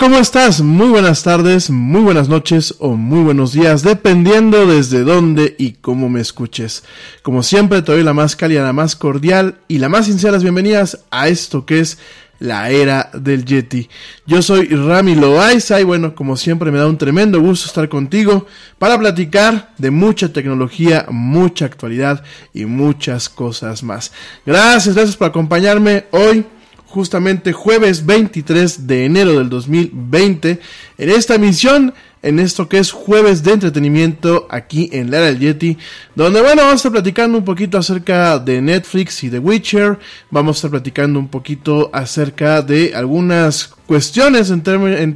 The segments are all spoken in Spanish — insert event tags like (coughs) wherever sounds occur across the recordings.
¿Cómo estás? Muy buenas tardes, muy buenas noches o muy buenos días, dependiendo desde dónde y cómo me escuches. Como siempre, te doy la más cálida, la más cordial y la más sinceras bienvenidas a esto que es la era del Yeti. Yo soy Rami Loaiza y bueno, como siempre me da un tremendo gusto estar contigo para platicar de mucha tecnología, mucha actualidad y muchas cosas más. Gracias, gracias por acompañarme hoy justamente jueves 23 de enero del 2020 en esta emisión en esto que es jueves de entretenimiento aquí en la era del Yeti, donde bueno, vamos a estar platicando un poquito acerca de Netflix y The Witcher, vamos a estar platicando un poquito acerca de algunas cuestiones en,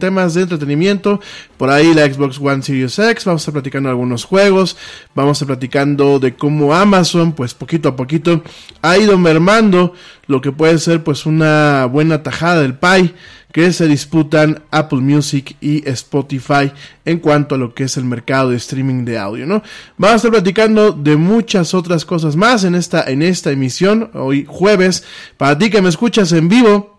temas de entretenimiento, por ahí la Xbox One Series X, vamos a estar platicando algunos juegos, vamos a estar platicando de cómo Amazon, pues poquito a poquito, ha ido mermando lo que puede ser pues una buena tajada del pie que se disputan Apple Music y Spotify en cuanto a lo que es el mercado de streaming de audio, ¿no? Vamos a estar platicando de muchas otras cosas más en esta, en esta emisión, hoy jueves. Para ti que me escuchas en vivo,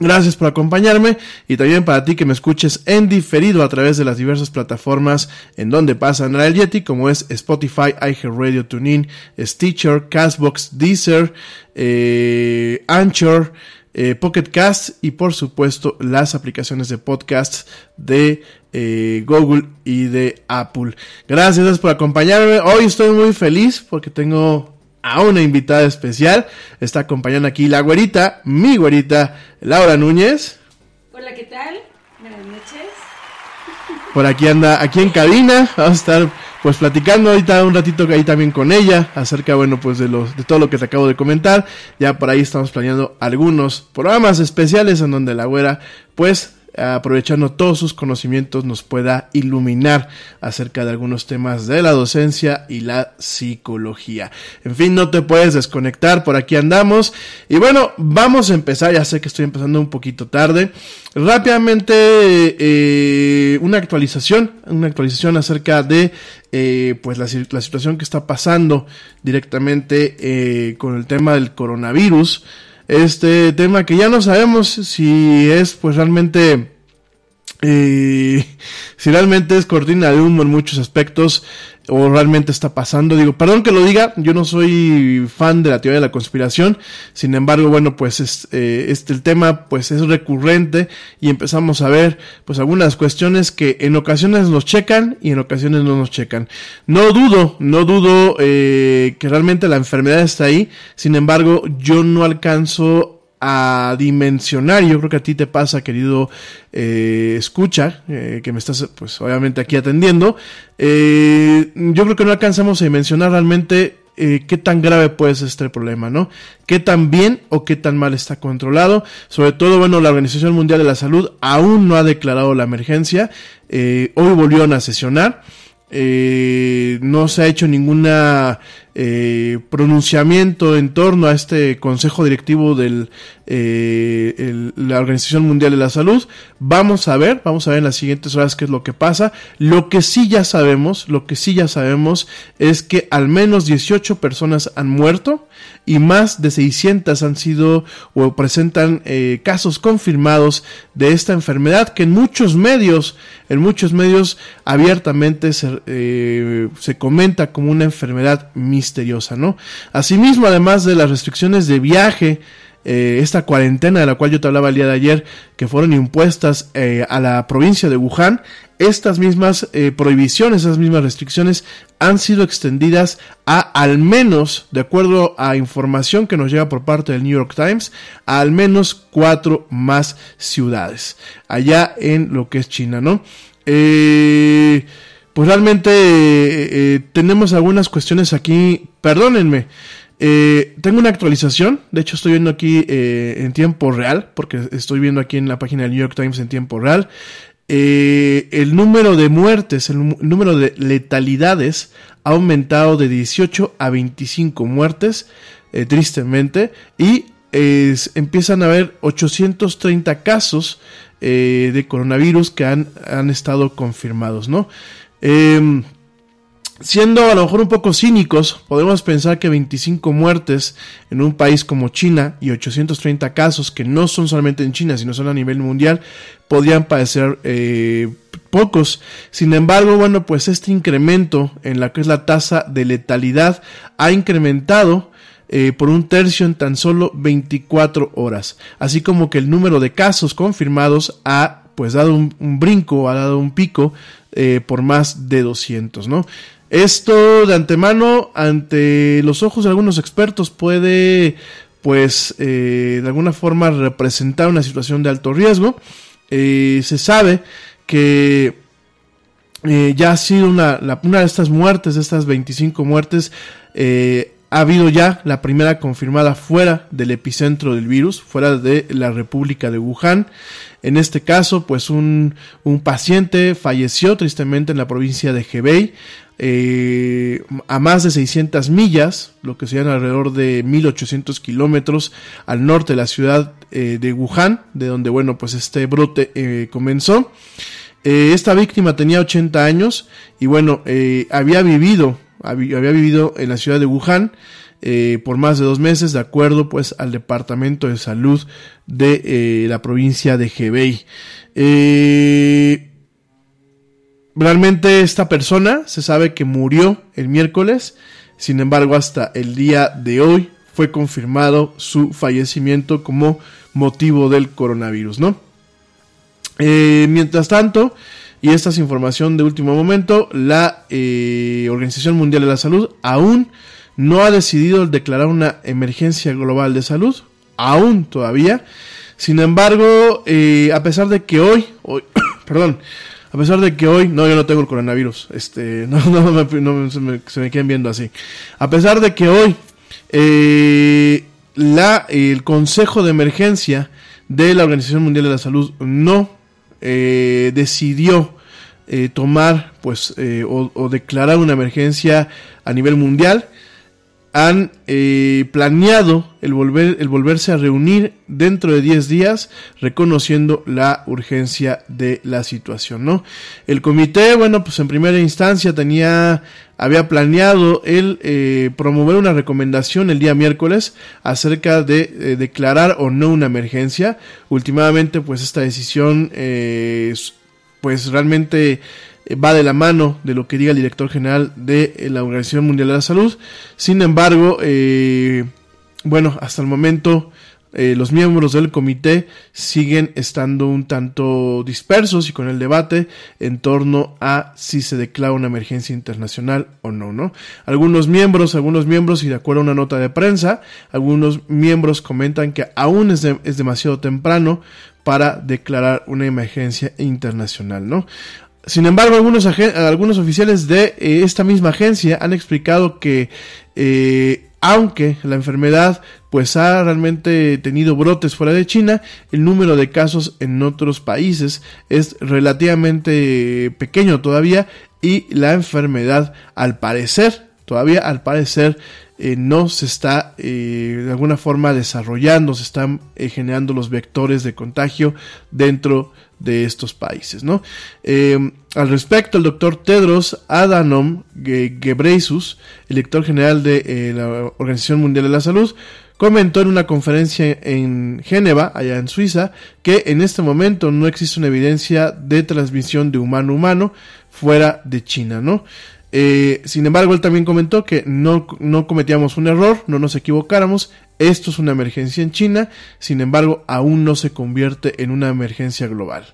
Gracias por acompañarme y también para ti que me escuches en diferido a través de las diversas plataformas en donde pasan el Yeti, como es Spotify, iHeartRadio, TuneIn, Stitcher, Castbox, Deezer, eh, Anchor, eh, y por supuesto las aplicaciones de podcast de eh, Google y de Apple. Gracias por acompañarme. Hoy estoy muy feliz porque tengo a una invitada especial. Está acompañando aquí la güerita, mi güerita, Laura Núñez. Hola, ¿qué tal? Buenas noches. Por aquí anda, aquí en cabina. Vamos a estar pues platicando ahorita un ratito ahí también con ella acerca bueno pues de los de todo lo que te acabo de comentar ya por ahí estamos planeando algunos programas especiales en donde la güera pues aprovechando todos sus conocimientos, nos pueda iluminar acerca de algunos temas de la docencia y la psicología. En fin, no te puedes desconectar, por aquí andamos. Y bueno, vamos a empezar, ya sé que estoy empezando un poquito tarde. Rápidamente, eh, una actualización, una actualización acerca de eh, pues la, situación que está pasando directamente eh, con el tema del coronavirus este tema que ya no sabemos si es pues realmente si realmente es cortina de humo en muchos aspectos o realmente está pasando. Digo, perdón que lo diga, yo no soy fan de la teoría de la conspiración. Sin embargo, bueno, pues es, eh, este, el tema pues es recurrente y empezamos a ver pues algunas cuestiones que en ocasiones nos checan y en ocasiones no nos checan. No dudo, no dudo eh, que realmente la enfermedad está ahí. Sin embargo, yo no alcanzo a dimensionar, yo creo que a ti te pasa, querido eh, escucha, eh, que me estás pues obviamente aquí atendiendo, eh, yo creo que no alcanzamos a dimensionar realmente qué tan grave puede ser este problema, ¿no? Qué tan bien o qué tan mal está controlado. Sobre todo, bueno, la Organización Mundial de la Salud aún no ha declarado la emergencia. hoy volvió a sesionar. no se ha hecho ninguna eh, pronunciamiento en torno a este consejo directivo de eh, la Organización Mundial de la Salud. Vamos a ver, vamos a ver en las siguientes horas qué es lo que pasa. Lo que sí ya sabemos, lo que sí ya sabemos es que al menos 18 personas han muerto y más de 600 han sido o presentan eh, casos confirmados de esta enfermedad que en muchos medios, en muchos medios abiertamente se, eh, se comenta como una enfermedad misteriosa ¿no? Asimismo, además de las restricciones de viaje, eh, esta cuarentena de la cual yo te hablaba el día de ayer, que fueron impuestas eh, a la provincia de Wuhan, estas mismas eh, prohibiciones, esas mismas restricciones han sido extendidas a al menos, de acuerdo a información que nos llega por parte del New York Times, a al menos cuatro más ciudades, allá en lo que es China, ¿no? Eh, pues realmente eh, eh, tenemos algunas cuestiones aquí, perdónenme, tengo una actualización, de hecho estoy viendo aquí en tiempo real, porque estoy viendo aquí en la página del New York Times en tiempo real, el número de muertes, el, número de letalidades ha aumentado de 18 a 25 muertes, tristemente, y empiezan a haber 830 casos de coronavirus que han, han estado confirmados, ¿no? Em, Siendo a lo mejor un poco cínicos, podemos pensar que 25 muertes en un país como China y 830 casos, que no son solamente en China, sino son a nivel mundial, podrían parecer eh, pocos. Sin embargo, bueno, pues este incremento en la que es la tasa de letalidad ha incrementado eh, por un tercio en tan solo 24 horas. Así como que el número de casos confirmados ha pues dado un, brinco, ha dado un pico eh, por más de 200, ¿no? Esto de antemano, ante los ojos de algunos expertos, puede, pues, eh, de alguna forma representar una situación de alto riesgo. Eh, se sabe que eh, ya ha sido una, una, de estas muertes, de estas 25 muertes, ha habido ya la primera confirmada fuera del epicentro del virus, fuera de la República de Wuhan. En este caso, pues un, un paciente falleció tristemente en la provincia de Hebei, eh, a más de 600 millas, lo que serían alrededor de 1800 kilómetros al norte de la ciudad eh, de Wuhan, de donde, bueno, pues este brote eh, comenzó. esta víctima tenía 80 años y, bueno, había vivido, había, vivido en la ciudad de Wuhan. por más de dos meses, de acuerdo pues al Departamento de Salud de la provincia de Hebei. Realmente esta persona se sabe que murió el miércoles, sin embargo hasta el día de hoy fue confirmado su fallecimiento como motivo del coronavirus, ¿no? Eh, mientras tanto, y esta es información de último momento, la eh, Organización Mundial de la Salud aún no ha decidido declarar una emergencia global de salud, aún todavía. Sin embargo, eh, a pesar de que hoy, hoy (coughs) perdón, a pesar de que hoy, no, yo no tengo el coronavirus, este, (laughs) no, no, no, se, me, se, me, queden viendo así. A pesar de que hoy eh, la, el Consejo de Emergencia de la Organización Mundial de la Salud no eh, decidió eh, tomar pues eh, o, o, declarar una emergencia a nivel mundial han eh, planeado el, volver, el volverse a reunir dentro de 10 días, reconociendo la urgencia de la situación, ¿no? El comité, bueno, pues en primera instancia tenía, había planeado el eh, promover una recomendación el día miércoles acerca de eh, declarar o no una emergencia. Últimamente, pues esta decisión, pues realmente va de la mano de lo que diga el director general de eh, la Organización Mundial de la Salud. Sin embargo, eh, bueno, hasta el momento eh, los miembros del comité siguen estando un tanto dispersos y con el debate en torno a si se declara una emergencia internacional o no, ¿no? Algunos miembros, algunos miembros, y de acuerdo a una nota de prensa, algunos miembros comentan que aún es, es demasiado temprano para declarar una emergencia internacional, ¿no? Sin embargo, algunos, algunos oficiales de eh, esta misma agencia han explicado que eh, aunque la enfermedad pues ha realmente tenido brotes fuera de China, el número de casos en otros países es relativamente pequeño todavía y la enfermedad al parecer, todavía al parecer eh, no se está de alguna forma desarrollando, se están generando los vectores de contagio dentro de estos países. ¿no? Eh, al respecto, el doctor Tedros Adhanom Ghebreyesus, el director general de eh, la Organización Mundial de la Salud, comentó en una conferencia en Génova, allá en Suiza, que en este momento no existe una evidencia de transmisión de humano a humano fuera de China, ¿no? Eh, sin embargo, él también comentó que no, no cometíamos un error, no nos equivocáramos, esto es una emergencia en China, sin embargo, aún no se convierte en una emergencia global.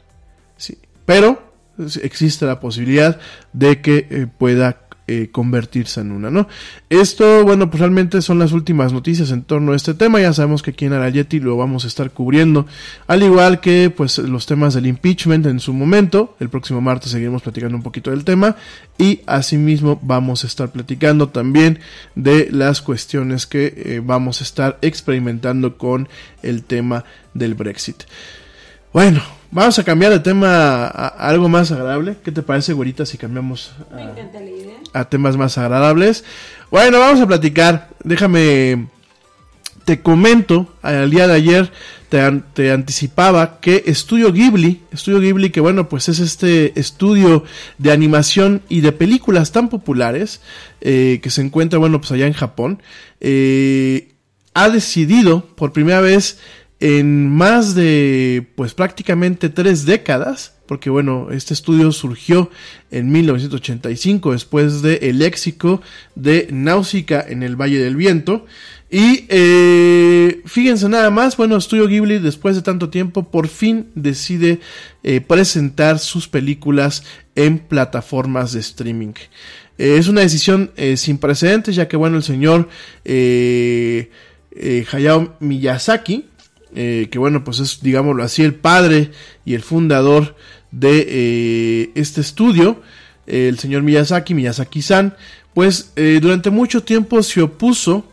Sí, pero existe la posibilidad de que eh, pueda eh, convertirse en una, ¿no? Esto, bueno, pues realmente son las últimas noticias en torno a este tema. Ya sabemos que aquí en Arayeti lo vamos a estar cubriendo, al igual que pues los temas del impeachment en su momento. El próximo martes seguiremos platicando un poquito del tema y asimismo vamos a estar platicando también de las cuestiones que eh, vamos a estar experimentando con el tema del Brexit. Bueno, vamos a cambiar de tema a, algo más agradable. ¿Qué te parece, güerita, si cambiamos a, temas más agradables? Bueno, vamos a platicar. Déjame te comento, al día de ayer te, te anticipaba que Estudio Ghibli, Estudio Ghibli que bueno, pues es este estudio de animación y de películas tan populares eh, que se encuentra, bueno, pues allá en Japón, eh, ha decidido por primera vez en más de, pues prácticamente tres décadas, porque bueno, este estudio surgió en 1985 después de El léxico de Náusica en el Valle del Viento. Y eh, fíjense nada más, bueno, Estudio Ghibli después de tanto tiempo por fin decide eh, presentar sus películas en plataformas de streaming. Eh, es una decisión eh, sin precedentes ya que bueno, el señor Hayao Miyazaki, eh, que bueno, pues es, digámoslo así, el padre y el fundador de eh, este estudio, el señor Miyazaki, Miyazaki-san, pues eh, durante mucho tiempo se opuso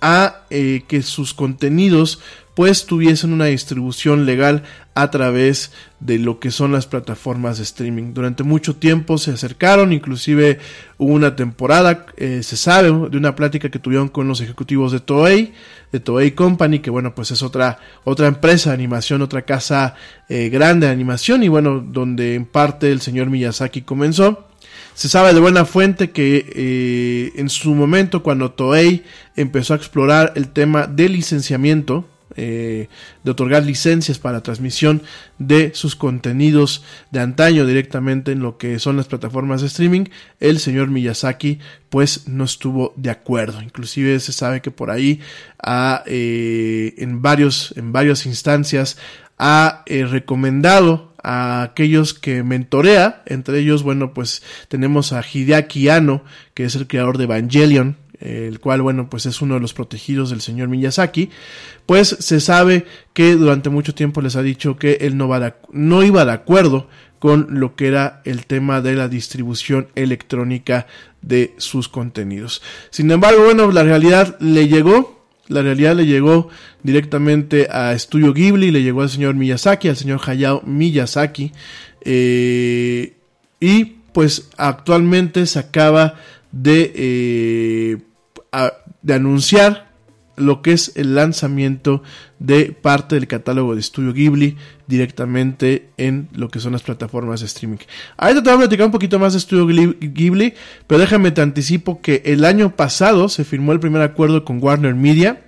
a que sus contenidos pues tuviesen una distribución legal a través de lo que son las plataformas de streaming. Durante mucho tiempo se acercaron, inclusive hubo una temporada, eh, se sabe, de una plática que tuvieron con los ejecutivos de Toei, de Toei Company, que bueno, pues es otra, otra empresa de animación, otra casa eh, grande de animación, y bueno, donde en parte el señor Miyazaki comenzó. Se sabe de buena fuente que eh, en su momento cuando Toei empezó a explorar el tema de licenciamiento, eh, de otorgar licencias para transmisión de sus contenidos de antaño directamente en lo que son las plataformas de streaming, el señor Miyazaki pues no estuvo de acuerdo. Inclusive se sabe que por ahí eh, en, varios, en varias instancias ha eh, recomendado a aquellos que mentorea, entre ellos, bueno, pues tenemos a Hideaki Anno, que es el creador de Evangelion, el cual, bueno, pues es uno de los protegidos del señor Miyazaki, pues se sabe que durante mucho tiempo les ha dicho que él no, va no iba de acuerdo con lo que era el tema de la distribución electrónica de sus contenidos. Sin embargo, bueno, la realidad le llegó, la realidad le llegó directamente a Studio Ghibli, le llegó al señor Miyazaki, al señor Hayao Miyazaki, eh, y pues actualmente se acaba de, eh, de anunciar lo que es el lanzamiento de parte del catálogo de Studio Ghibli directamente en lo que son las plataformas de streaming. Ahorita te voy a platicar un poquito más de Studio Ghibli, pero déjame te anticipo que el año pasado se firmó el primer acuerdo con Warner Media.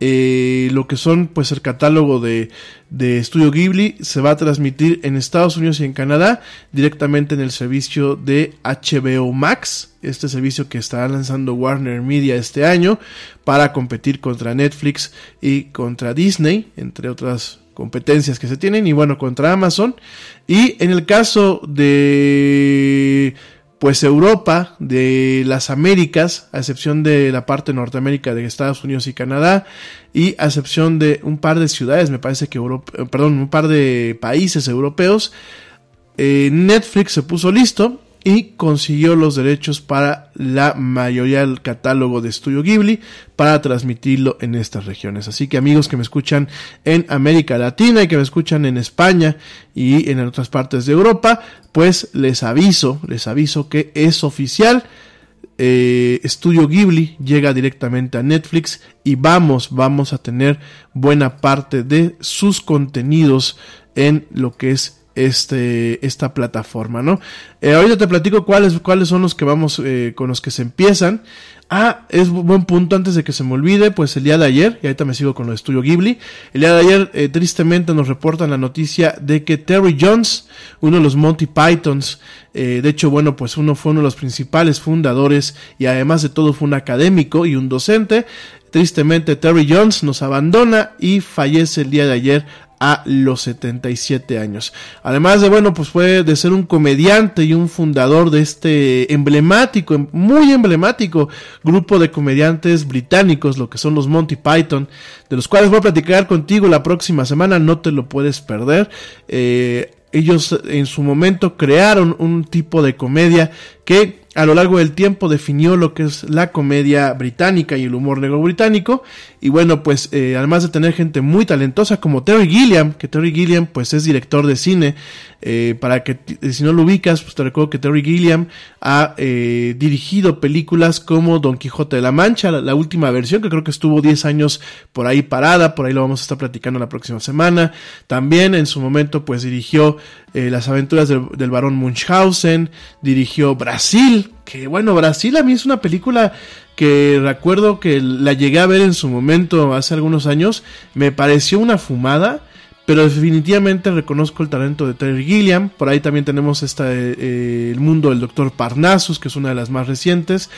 Eh, lo que son pues el catálogo de, de Studio Ghibli se va a transmitir en Estados Unidos y en Canadá directamente en el servicio de HBO Max, este servicio que estará lanzando Warner Media este año para competir contra Netflix y contra Disney, entre otras competencias que se tienen y bueno contra Amazon. Y en el caso de pues Europa, de las Américas, a excepción de la parte Norteamérica de Estados Unidos y Canadá, y a excepción de un par de ciudades, me parece que Europa, perdón, un par de países europeos, eh, Netflix se puso listo y consiguió los derechos para la mayoría del catálogo de Studio Ghibli para transmitirlo en estas regiones. Así que amigos que me escuchan en América Latina y que me escuchan en España y en otras partes de Europa, pues les aviso, les aviso que es oficial. Eh, Studio Ghibli llega directamente a Netflix y vamos, vamos a tener buena parte de sus contenidos en lo que es este, esta plataforma, ¿no? Eh, ahorita te platico cuáles, cuáles son los que vamos, eh, con los que se empiezan. Ah, es buen punto antes de que se me olvide, pues el día de ayer, y ahorita me sigo con lo de Estudio Ghibli, el día de ayer eh, tristemente nos reportan la noticia de que Terry Jones, uno de los Monty Pythons, eh, de hecho, bueno, pues uno fue uno de los principales fundadores y además de todo fue un académico y un docente, tristemente Terry Jones nos abandona y fallece el día de ayer a los 77 años. Además de, bueno, pues fue de ser un comediante y un fundador de este emblemático, muy emblemático grupo de comediantes británicos, lo que son los Monty Python, de los cuales voy a platicar contigo la próxima semana, no te lo puedes perder. Eh, ellos en su momento crearon un tipo de comedia que a lo largo del tiempo definió lo que es la comedia británica y el humor negro británico. Y bueno, pues eh, además de tener gente muy talentosa como Terry Gilliam, que Terry Gilliam pues es director de cine, eh, para que eh, si no lo ubicas, pues te recuerdo que Terry Gilliam ha eh, dirigido películas como Don Quijote de la Mancha, la, última versión que creo que estuvo 10 años por ahí parada, por ahí lo vamos a estar platicando la próxima semana. También en su momento pues dirigió Las aventuras del, del barón Munchausen, dirigió Brasil, que bueno, Brasil a mí es una película que recuerdo que la llegué a ver en su momento hace algunos años, me pareció una fumada, pero definitivamente reconozco el talento de Terry Gilliam. Por ahí también tenemos esta, eh, el mundo del Doctor Parnassus, que es una de las más recientes.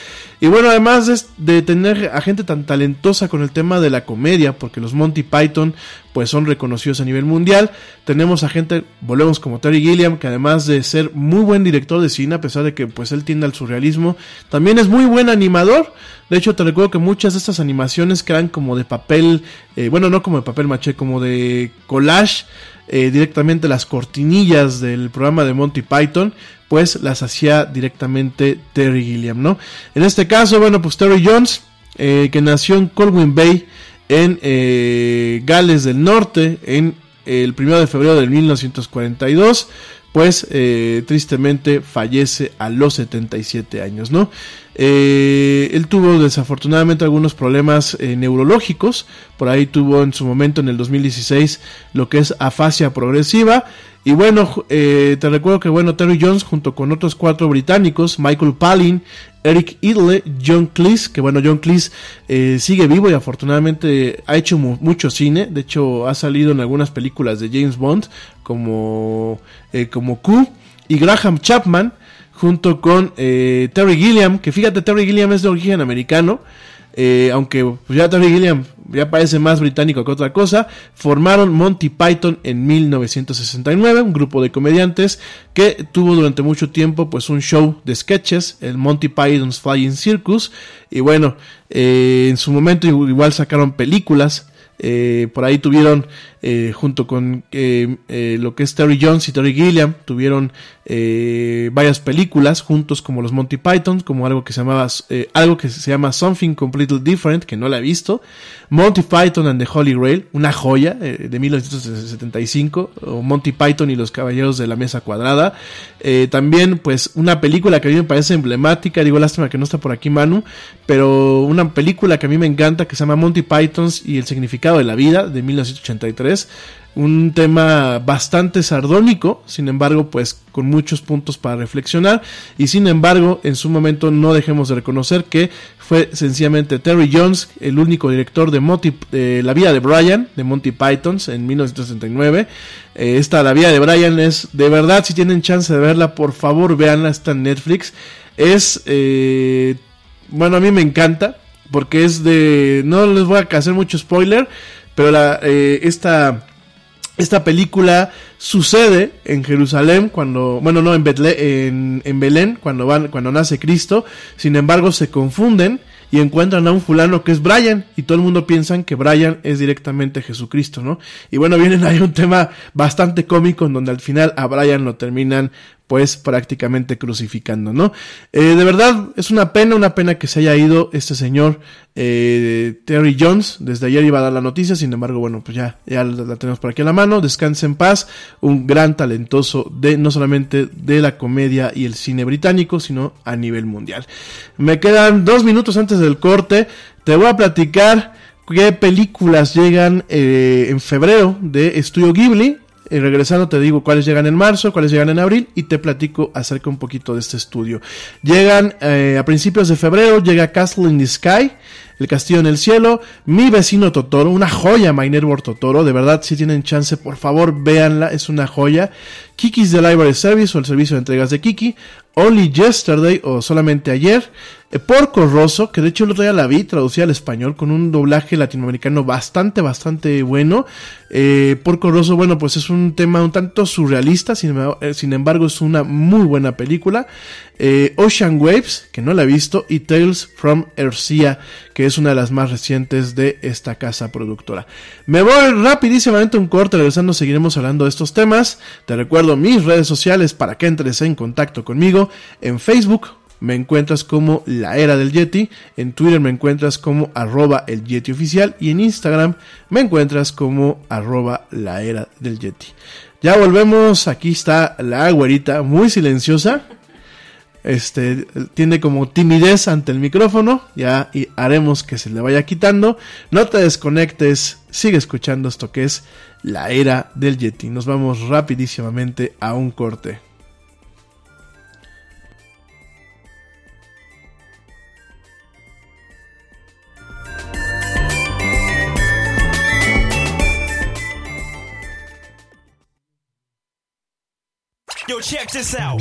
Y bueno, además de, de, tener a gente tan talentosa con el tema de la comedia, porque los Monty Python pues son reconocidos a nivel mundial. Tenemos a gente, volvemos como Terry Gilliam, que además de ser muy buen director de cine, a pesar de que pues él tiende al surrealismo, también es muy buen animador. De hecho, te recuerdo que muchas de estas animaciones que eran como de papel, eh, bueno, no como de papel maché, como de collage, eh, directamente las cortinillas del programa de Monty Python, pues las hacía directamente Terry Gilliam, ¿no? En este caso, bueno, pues Terry Jones, eh, que nació en Colwyn Bay, en eh, Gales del Norte en el 1 de febrero de 1942 pues eh, tristemente fallece a los 77 años, ¿no? Eh, él tuvo desafortunadamente algunos problemas eh, neurológicos, por ahí tuvo en su momento en el 2016 lo que es afasia progresiva, y bueno, eh, te recuerdo que bueno, Terry Jones junto con otros cuatro británicos, Michael Palin, Eric Idle, John Cleese, que bueno, John Cleese eh, sigue vivo y afortunadamente ha hecho mu mucho cine, de hecho ha salido en algunas películas de James Bond como, eh, como Q, y Graham Chapman junto con eh, Terry Gilliam, que fíjate, Terry Gilliam es de origen americano, aunque pues ya Terry Gilliam ya parece más británico que otra cosa, formaron Monty Python en 1969, un grupo de comediantes que tuvo durante mucho tiempo pues un show de sketches, el Monty Python's Flying Circus, y bueno, eh, en su momento igual sacaron películas, eh, por ahí tuvieron, eh, junto con eh, lo que es Terry Jones y Terry Gilliam, tuvieron varias películas juntos como los Monty Python, como algo que se llamaba, algo que se llama Something Completely Different, que no la he visto. Monty Python and the Holy Grail, una joya de 1975, o Monty Python y los Caballeros de la Mesa Cuadrada. también, pues, una película que a mí me parece emblemática, digo, lástima que no está por aquí Manu, pero una película que a mí me encanta que se llama Monty Pythons y el significado de la vida de 1983 un tema bastante sardónico, sin embargo, pues con muchos puntos para reflexionar y sin embargo, en su momento no dejemos de reconocer que fue sencillamente Terry Jones, el único director de, La vida de Brian, de Monty Pythons en 1969. Eh, esta La vida de Brian es, de verdad, si tienen chance de verla, por favor, véanla, está en Netflix. Es, eh, bueno, a mí me encanta, porque es de, no les voy a hacer mucho spoiler, pero la, eh, esta esta película sucede en Jerusalén cuando, bueno, no, en, Betle, en, Belén, cuando, van, cuando nace Cristo. Sin embargo, se confunden y encuentran a un fulano que es Brian y todo el mundo piensa que Brian es directamente Jesucristo, ¿no? Y bueno, vienen ahí un tema bastante cómico en donde al final a Brian lo terminan pues prácticamente crucificando, ¿no? Eh, de verdad es una pena, una pena que se haya ido este señor eh, Terry Jones. Desde ayer iba a dar la noticia, sin embargo, bueno, pues ya, ya la, tenemos por aquí a la mano. Descanse en paz, un gran talentoso de no solamente de la comedia y el cine británico, sino a nivel mundial. Me quedan dos minutos antes del corte. Te voy a platicar qué películas llegan eh, en febrero de Estudio Ghibli. Y regresando te digo cuáles llegan en marzo, cuáles llegan en abril y te platico acerca un poquito de este estudio. Llegan eh, a principios de febrero, llega Castle in the Sky, El Castillo en el Cielo, Mi Vecino Totoro, una joya My Totoro, de verdad si tienen chance por favor véanla, es una joya. Kiki's The Library Service o el servicio de entregas de Kiki, Only Yesterday o solamente ayer, eh, Porco Rosso, que de hecho el otro día la vi traducida al español con un doblaje latinoamericano bastante, bastante bueno. Eh, Porco Rosso, bueno, pues es un tema un tanto surrealista, sin, eh, embargo es una muy buena película. Eh, Ocean Waves, que no la he visto, y Tales from Earthsea, que es una de las más recientes de esta casa productora. Me voy rapidísimamente un corte, regresando seguiremos hablando de estos temas. Te recuerdo mis redes sociales para que entres en contacto conmigo en Facebook me encuentras como La Era del Yeti, en Twitter me encuentras como arroba el Yeti oficial y en Instagram me encuentras como arroba La Era del Yeti. Ya volvemos, aquí está la güerita, muy silenciosa. Este tiene como timidez ante el micrófono, ya y haremos que se le vaya quitando. No te desconectes, sigue escuchando esto que es la era del Yeti. Nos vamos rapidísimamente a un corte. Yo, check this out.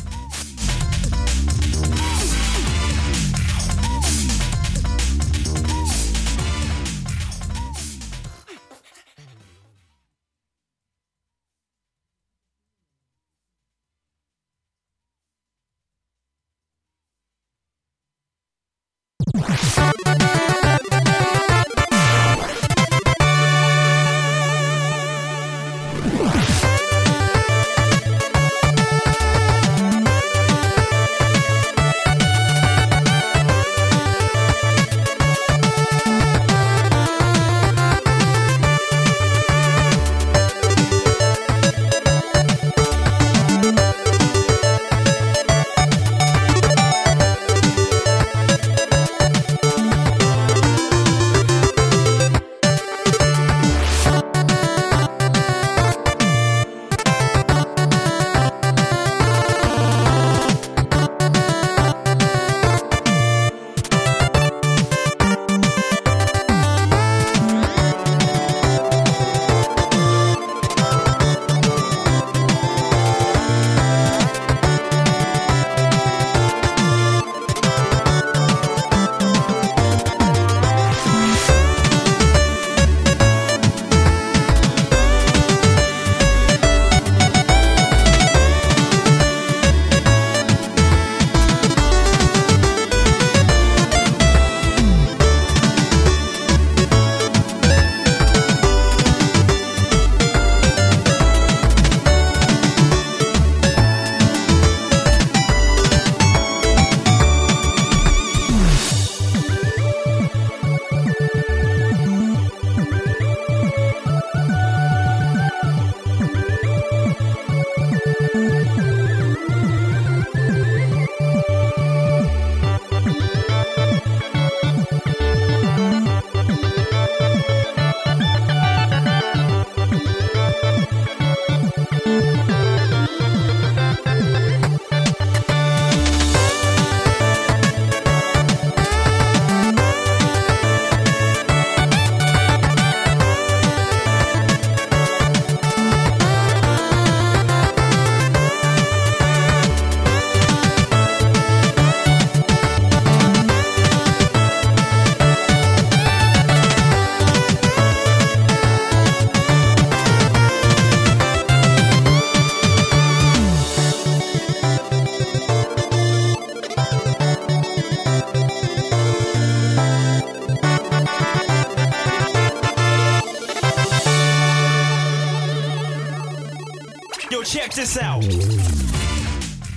Check this out.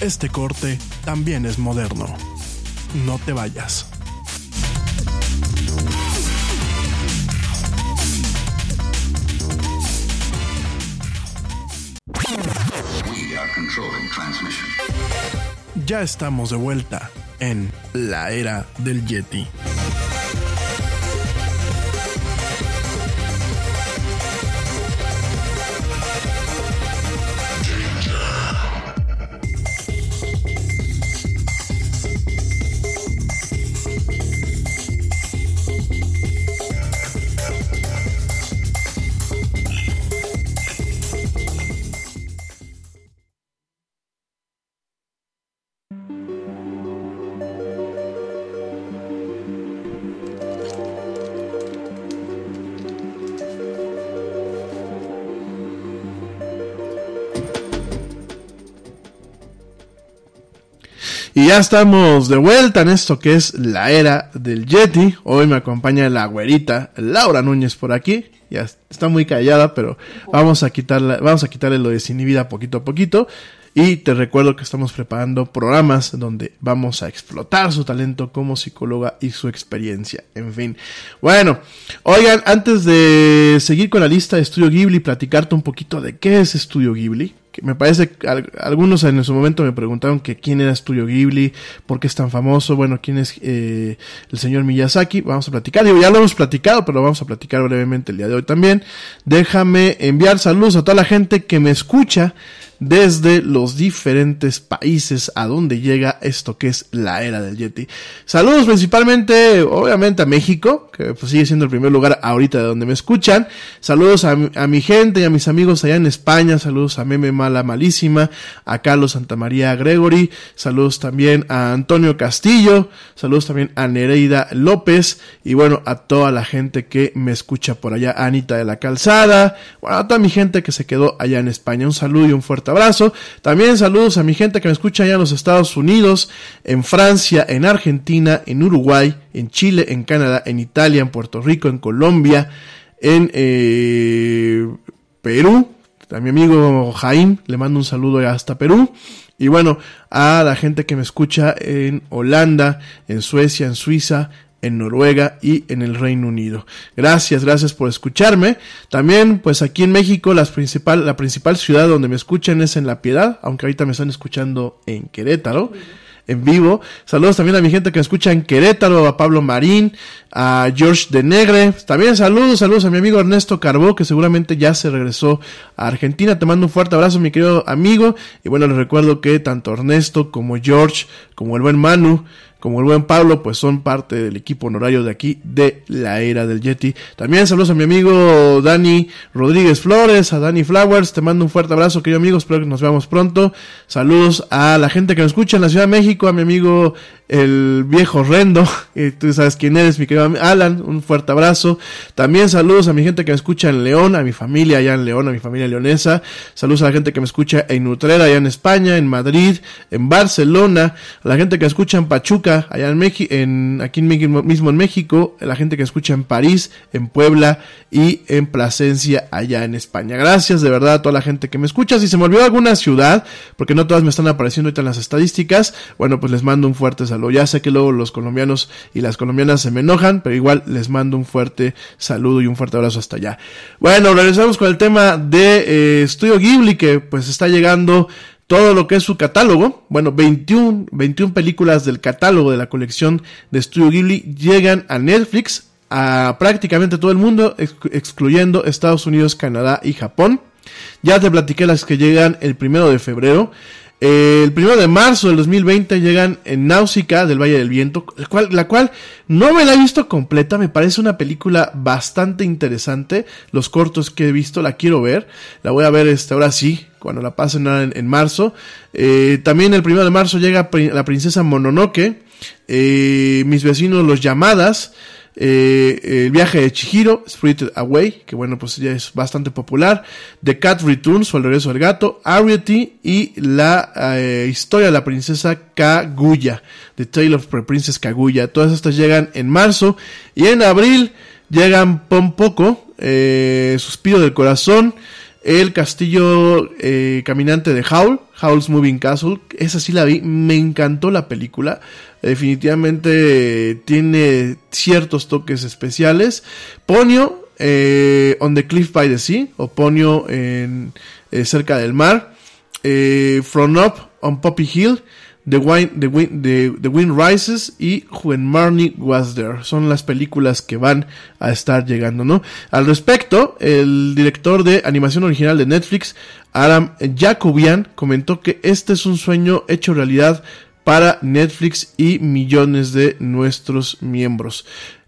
Este corte también es moderno. No te vayas. We are controlling transmission. Ya estamos de vuelta en la era del Yeti. Y ya estamos de vuelta en esto que es la era del Yeti. Hoy me acompaña la güerita Laura Núñez por aquí. Ya está muy callada, pero vamos a quitarle, vamos a quitarle lo desinhibida poquito a poquito. Y te recuerdo que estamos preparando programas donde vamos a explotar su talento como psicóloga y su experiencia. En fin. Bueno, oigan, antes de seguir con la lista de Estudio Ghibli, platicarte un poquito de qué es Estudio Ghibli me parece que algunos en su momento me preguntaron que quién era Studio Ghibli, por qué es tan famoso, bueno, quién es eh, el señor Miyazaki, vamos a platicar, digo, ya lo hemos platicado, pero vamos a platicar brevemente el día de hoy también. Déjame enviar saludos a toda la gente que me escucha desde los diferentes países a donde llega esto que es la era del Yeti. Saludos principalmente, obviamente, a México, que pues, sigue siendo el primer lugar ahorita de donde me escuchan. Saludos a, mi gente y a mis amigos allá en España. Saludos a Meme Mala Malísima, a Carlos Santamaría Gregory. Saludos también a Antonio Castillo. Saludos también a Nereida López. Y bueno, a toda la gente que me escucha por allá. Anita de la Calzada. Bueno, a toda mi gente que se quedó allá en España. Un saludo y un fuerte abrazo. También saludos a mi gente que me escucha allá en los Estados Unidos, en Francia, en Argentina, en Uruguay, en Chile, en Canadá, en Italia, en Puerto Rico, en Colombia, en eh, Perú. A mi amigo Jaime le mando un saludo hasta Perú. Y bueno, a la gente que me escucha en Holanda, en Suecia, en Suiza, en Noruega y en el Reino Unido. Gracias, gracias por escucharme. También, pues aquí en México, la principal, ciudad donde me escuchan es en La Piedad, aunque ahorita me están escuchando en Querétaro en vivo. Saludos también a mi gente que me escucha en Querétaro, a Pablo Marín, a George de Negre. También saludos, saludos a mi amigo Ernesto Carbó, que seguramente ya se regresó a Argentina. Te mando un fuerte abrazo, mi querido amigo. Y bueno, les recuerdo que tanto Ernesto como George, como el buen Manu, como el buen Pablo, pues son parte del equipo honorario de aquí de la era del Yeti. También saludos a mi amigo Dani Rodríguez Flores, a Dani Flowers, te mando un fuerte abrazo, querido amigo, espero que nos veamos pronto. Saludos a la gente que me escucha en la Ciudad de México, a mi amigo el viejo Rendo, (laughs) y tú sabes quién eres, mi querido Alan, un fuerte abrazo. También saludos a mi gente que me escucha en León, a mi familia allá en León, a mi familia leonesa. Saludos a la gente que me escucha en Utrera, allá en España, en Madrid, en Barcelona, a la gente que escucha en Pachuca, allá en México, en, aquí mismo en México, a la gente que escucha en París, en Puebla y en Plasencia, allá en España. Gracias de verdad a toda la gente que me escucha. Si se me olvidó alguna ciudad, porque no todas me están apareciendo ahorita en las estadísticas, bueno, pues les mando un fuerte saludo ya sé que luego los colombianos y las colombianas se me enojan, pero igual les mando un fuerte saludo y un fuerte abrazo hasta allá. Bueno, regresamos con el tema de eh, Studio Ghibli, que pues está llegando todo lo que es su catálogo. Bueno, 21, 21 películas del catálogo de la colección de Studio Ghibli llegan a Netflix, a prácticamente todo el mundo, excluyendo Estados Unidos, Canadá y Japón. Ya te platiqué las que llegan el primero de febrero el primero de marzo del 2020 llegan en Náusica del Valle del Viento, la cual, no me la he visto completa, me parece una película bastante interesante. Los cortos que he visto la quiero ver, la voy a ver este, ahora sí, cuando la pasen en, marzo. Eh, también el primero de marzo llega la princesa Mononoke, eh, mis vecinos los llamadas. Eh, el viaje de Chihiro, Spirited Away, que bueno, pues ya es bastante popular. The Cat Returns, o el regreso del gato. Ariety y la eh, historia de la princesa Kaguya. The Tale of Princess Kaguya. Todas estas llegan en marzo. Y en abril llegan Pompoco, eh, Suspiro del Corazón. El castillo eh, caminante de Howl, Howl's Moving Castle, esa sí la vi, me encantó la película, definitivamente tiene ciertos toques especiales. Ponio, eh, On the Cliff by the Sea, o Ponio en, eh, cerca del mar. From Up on Poppy Hill, The, Wind, the, Wind, Rises y When Marnie Was There. Son las películas que van a estar llegando, ¿no? Al respecto, el director de animación original de Netflix, Adam Jacobian, comentó que este es un sueño hecho realidad para Netflix y millones de nuestros miembros.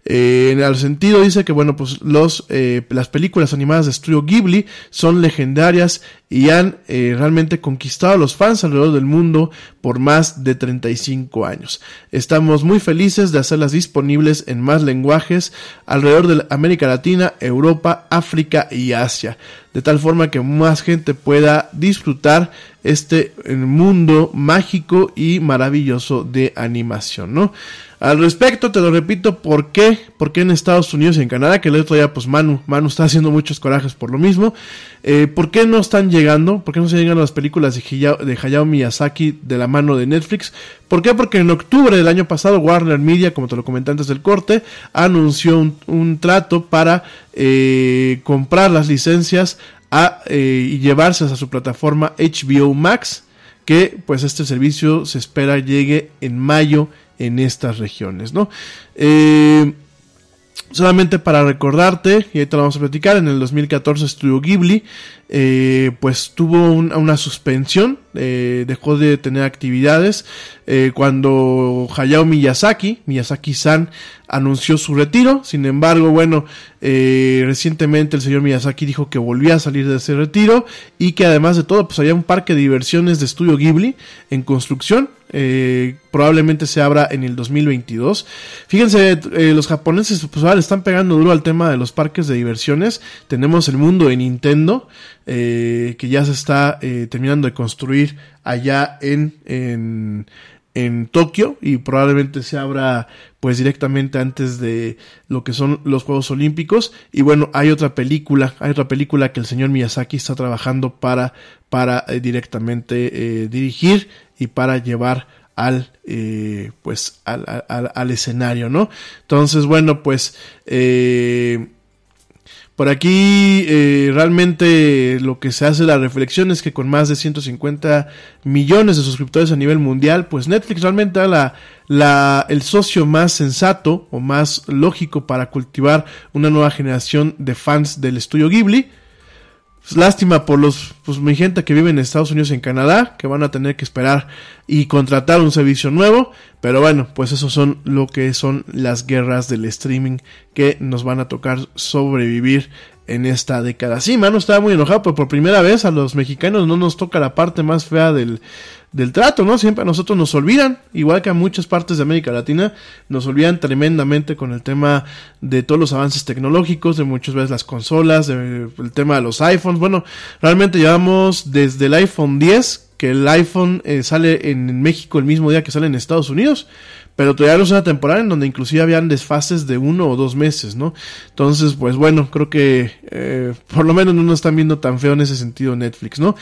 Eh, en el sentido dice que bueno, pues los, eh, las películas animadas de Studio Ghibli son legendarias y han eh, realmente conquistado a los fans alrededor del mundo por más de 35 años. Estamos muy felices de hacerlas disponibles en más lenguajes alrededor de América Latina, Europa, África y Asia, de tal forma que más gente pueda disfrutar este mundo mágico y maravilloso de animación, ¿no? Al respecto, te lo repito, ¿por qué? ¿Por qué en Estados Unidos y en Canadá? Que el otro día, pues Manu, Manu está haciendo muchos corajes por lo mismo. Eh, ¿Por qué no están llegando? ¿Por qué no están llegando las películas de Hayao, Miyazaki de la mano de Netflix? ¿Por qué? Porque en octubre del año pasado Warner Media, como te lo comenté antes del corte, anunció un, trato para eh, comprar las licencias eh, y llevárselas a su plataforma HBO Max, que pues este servicio se espera llegue en mayo en estas regiones, ¿no? Eh, solamente para recordarte, y te lo vamos a platicar, en el 2014 Studio Ghibli, eh, pues tuvo una suspensión, eh, dejó de tener actividades cuando Hayao Miyazaki, Miyazaki-san, anunció su retiro. Sin embargo, bueno, recientemente el señor Miyazaki dijo que volvía a salir de ese retiro y que además de todo, pues había un parque de diversiones de estudio Ghibli en construcción. Eh, probablemente se abra en el 2022. Fíjense, eh, los japoneses pues están pegando duro al tema de los parques de diversiones. Tenemos el mundo de Nintendo, eh, que ya se está terminando de construir allá en, en, Tokio y probablemente se abra pues directamente antes de lo que son los Juegos Olímpicos y bueno hay otra película hay otra película que el señor Miyazaki está trabajando para para directamente dirigir y para llevar al eh, pues al, al, al, escenario no entonces bueno pues eh, por aquí eh, realmente lo que se hace la reflexión es que con más de 150 millones de suscriptores a nivel mundial, pues Netflix realmente era el socio más sensato o más lógico para cultivar una nueva generación de fans del estudio Ghibli. Pues, lástima por los, pues mi gente que vive en Estados Unidos y en Canadá, que van a tener que esperar y contratar un servicio nuevo. Pero bueno, pues eso son lo que son las guerras del streaming que nos van a tocar sobrevivir en esta década. Sí, mano, estaba muy enojado, pero por primera vez a los mexicanos no nos toca la parte más fea del, del trato, ¿no? Siempre a nosotros nos olvidan, igual que a muchas partes de América Latina, nos olvidan tremendamente con el tema de todos los avances tecnológicos, de muchas veces las consolas, de, el tema de los iPhones. Bueno, realmente llevamos desde el iPhone 10, que el iPhone eh, sale en México el mismo día que sale en Estados Unidos pero todavía no es una temporada en donde inclusive habían desfases de uno o dos meses, ¿no? Entonces, pues bueno, creo que eh, por lo menos no nos están viendo tan feo en ese sentido Netflix, ¿no?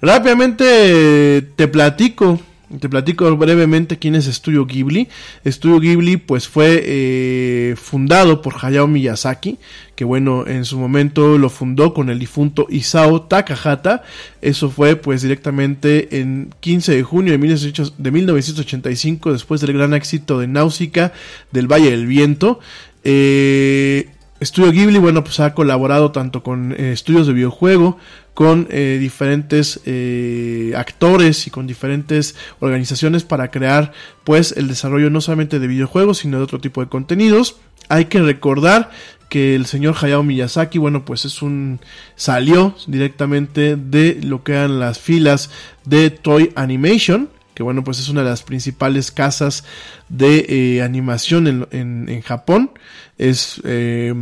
Rápidamente eh, te platico te platico brevemente quién es Estudio Ghibli. Estudio Ghibli pues fue eh, fundado por Hayao Miyazaki, que bueno, en su momento lo fundó con el difunto Isao Takahata. Eso fue pues directamente en 15 de junio de, 1985, después del gran éxito de Náusica del Valle del Viento. Eh, Estudio Ghibli, bueno, pues ha colaborado tanto con eh, estudios de videojuego, con eh, diferentes eh, actores y con diferentes organizaciones para crear pues el desarrollo no solamente de videojuegos sino de otro tipo de contenidos. Hay que recordar que el señor Hayao Miyazaki bueno pues es un salió directamente de lo que eran las filas de Toy Animation que bueno pues es una de las principales casas de eh, animación en, en, en, Japón. Es eh,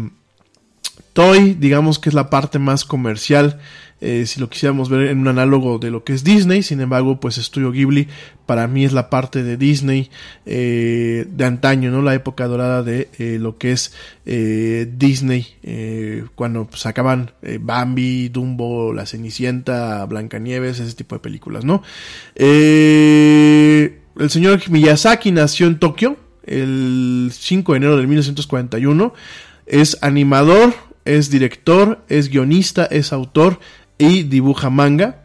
Toy digamos que es la parte más comercial eh, si lo quisiéramos ver en un análogo de lo que es Disney, sin embargo, pues Estudio Ghibli para mí es la parte de Disney eh, de antaño, ¿no? La época dorada de eh, lo que es Disney, cuando sacaban Bambi, Dumbo, La Cenicienta, Blancanieves, ese tipo de películas, ¿no? el señor Miyazaki nació en Tokio el 5 de enero de 1941, es animador, es director, es guionista, es autor, y dibuja manga.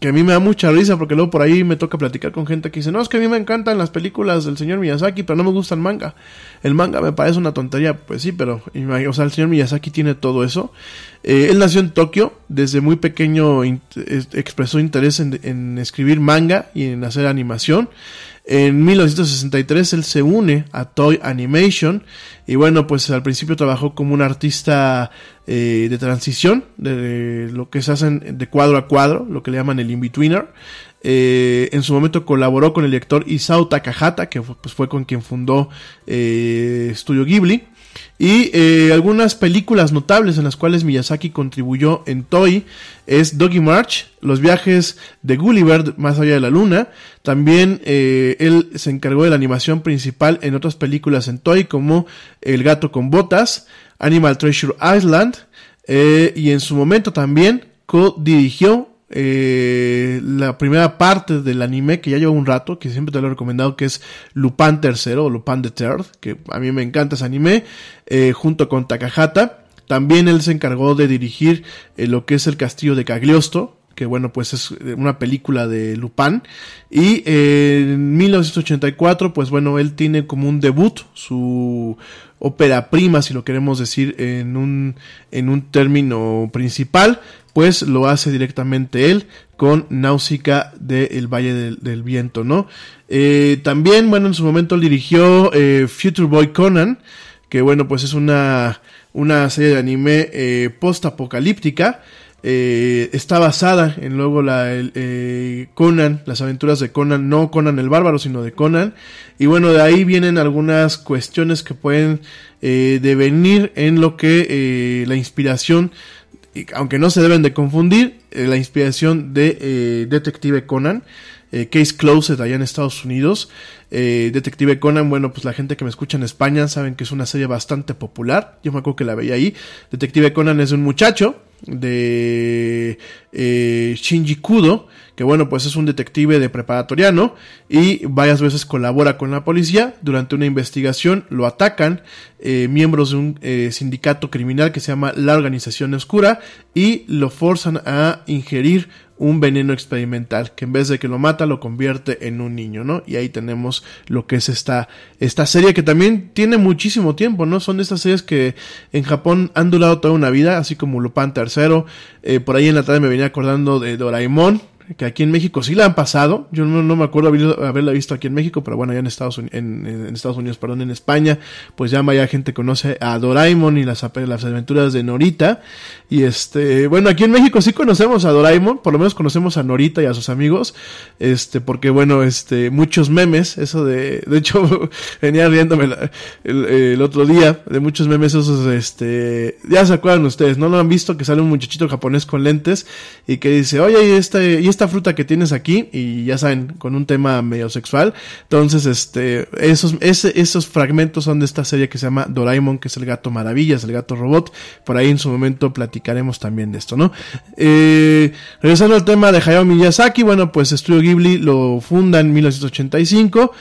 Que a mí me da mucha risa porque luego por ahí me toca platicar con gente que dice, no, es que a mí me encantan las películas del señor Miyazaki, pero no me gusta el manga. El manga me parece una tontería, pues sí, pero, o sea, el señor Miyazaki tiene todo eso. Eh, él nació en Tokio, desde muy pequeño expresó interés en, en, escribir manga y en hacer animación. En 1963 él se une a Toy Animation y bueno, pues al principio trabajó como un artista eh, de transición, de, lo que se hacen de cuadro a cuadro, lo que le llaman el in-betweener. Eh, en su momento colaboró con el director Isao Takahata, que fue, pues fue con quien fundó eh, Studio Ghibli. Y eh, algunas películas notables en las cuales Miyazaki contribuyó en Toy es Doggy March, Los viajes de Gulliver más allá de la luna. También eh, él se encargó de la animación principal en otras películas en Toy como El gato con botas, Animal Treasure Island eh, y en su momento también co-dirigió eh, la primera parte del anime que ya lleva un rato, que siempre te lo he recomendado, que es Lupin III o Lupin the Third, que a mí me encanta ese anime, eh, junto con Takahata. También él se encargó de dirigir eh, lo que es el castillo de Cagliostro, que bueno, pues es una película de Lupin. Y eh, en 1984, pues bueno, él tiene como un debut, su ópera prima, si lo queremos decir en un, en un término principal, pues lo hace directamente él con Náusica del Valle del, Viento, ¿no? Eh, también, bueno, en su momento dirigió eh, Future Boy Conan, que bueno, pues es una, una serie de anime eh, post-apocalíptica. Está basada en luego la Conan, las aventuras de Conan, no Conan el bárbaro, sino de Conan. Y bueno, de ahí vienen algunas cuestiones que pueden devenir en lo que la inspiración, y aunque no se deben de confundir, eh, la inspiración de eh, Detective Conan. eh, Case Closed allá en Estados Unidos. Detective Conan, bueno, pues la gente que me escucha en España saben que es una serie bastante popular. Yo me acuerdo que la veía ahí. Detective Conan es un muchacho de eh, Shinji Kudo, que bueno, pues es un detective de preparatoriano y varias veces colabora con la policía. Durante una investigación lo atacan eh, miembros de un eh, sindicato criminal que se llama La Organización Oscura y lo forzan a ingerir un veneno experimental que en vez de que lo mata lo convierte en un niño, ¿no? Y ahí tenemos lo que es esta, esta serie que también tiene muchísimo tiempo, ¿no? Son estas series que en Japón han durado toda una vida, así como Lupin III, eh, por ahí en la tarde me venía acordando de Doraemon, que aquí en México sí la han pasado. Yo no, no me acuerdo haber, haberla visto aquí en México, pero bueno, allá en Estados, Unidos, en, Estados Unidos, perdón, en España, pues ya vaya gente conoce a Doraemon y las, aventuras de Norita. Y este, bueno, aquí en México sí conocemos a Doraemon, por lo menos conocemos a Norita y a sus amigos, este, porque bueno, este, muchos memes, eso de, de hecho, (laughs) venía riéndome el, el, otro día, de muchos memes esos, este, ya se acuerdan ustedes, ¿no? lo han visto que sale un muchachito japonés con lentes y que dice, oye, y este, y esta fruta que tienes aquí, y ya saben, con un tema medio sexual. Entonces, este, esos, esos fragmentos son de esta serie que se llama Doraemon, que es el gato maravillas, el gato robot. Por ahí en su momento platicaremos también de esto, ¿no? Eh, regresando al tema de Hayao Miyazaki, bueno, pues Studio Ghibli lo funda en 1985.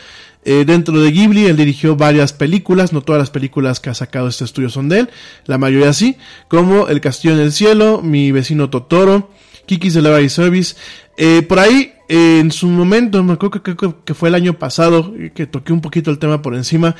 Eh, dentro de Ghibli, él dirigió varias películas, no todas las películas que ha sacado este estudio son de él, la mayoría sí, como El Castillo en el Cielo, Mi vecino Totoro, Kiki's Delivery Service. Eh, por ahí, eh, en su momento, me acuerdo que, que, que, fue el año pasado, que toqué un poquito el tema por encima.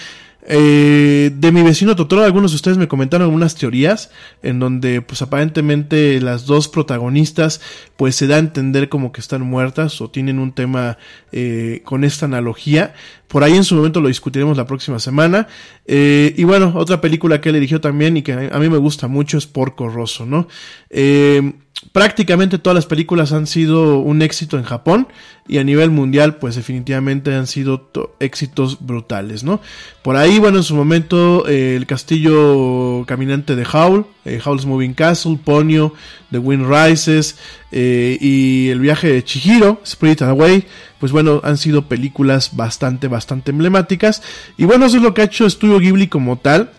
Eh, de mi vecino Totoro, algunos de ustedes me comentaron algunas teorías en donde, pues aparentemente las dos protagonistas, pues se da a entender como que están muertas o tienen un tema eh, con esta analogía. Por ahí en su momento lo discutiremos la próxima semana. Eh, y bueno, otra película que él dirigió también y que a mí me gusta mucho es Porco Rosso, ¿no? Eh, prácticamente todas las películas han sido un éxito en Japón y a nivel mundial pues definitivamente han sido éxitos brutales, ¿no? Por ahí, bueno, en su momento eh, el castillo caminante de Howl, eh, Howl's Moving Castle, Ponyo, The Wind Rises eh, y el viaje de Chihiro, Spirit Away, pues bueno, han sido películas bastante, bastante emblemáticas y bueno, eso es lo que ha hecho Studio Ghibli como tal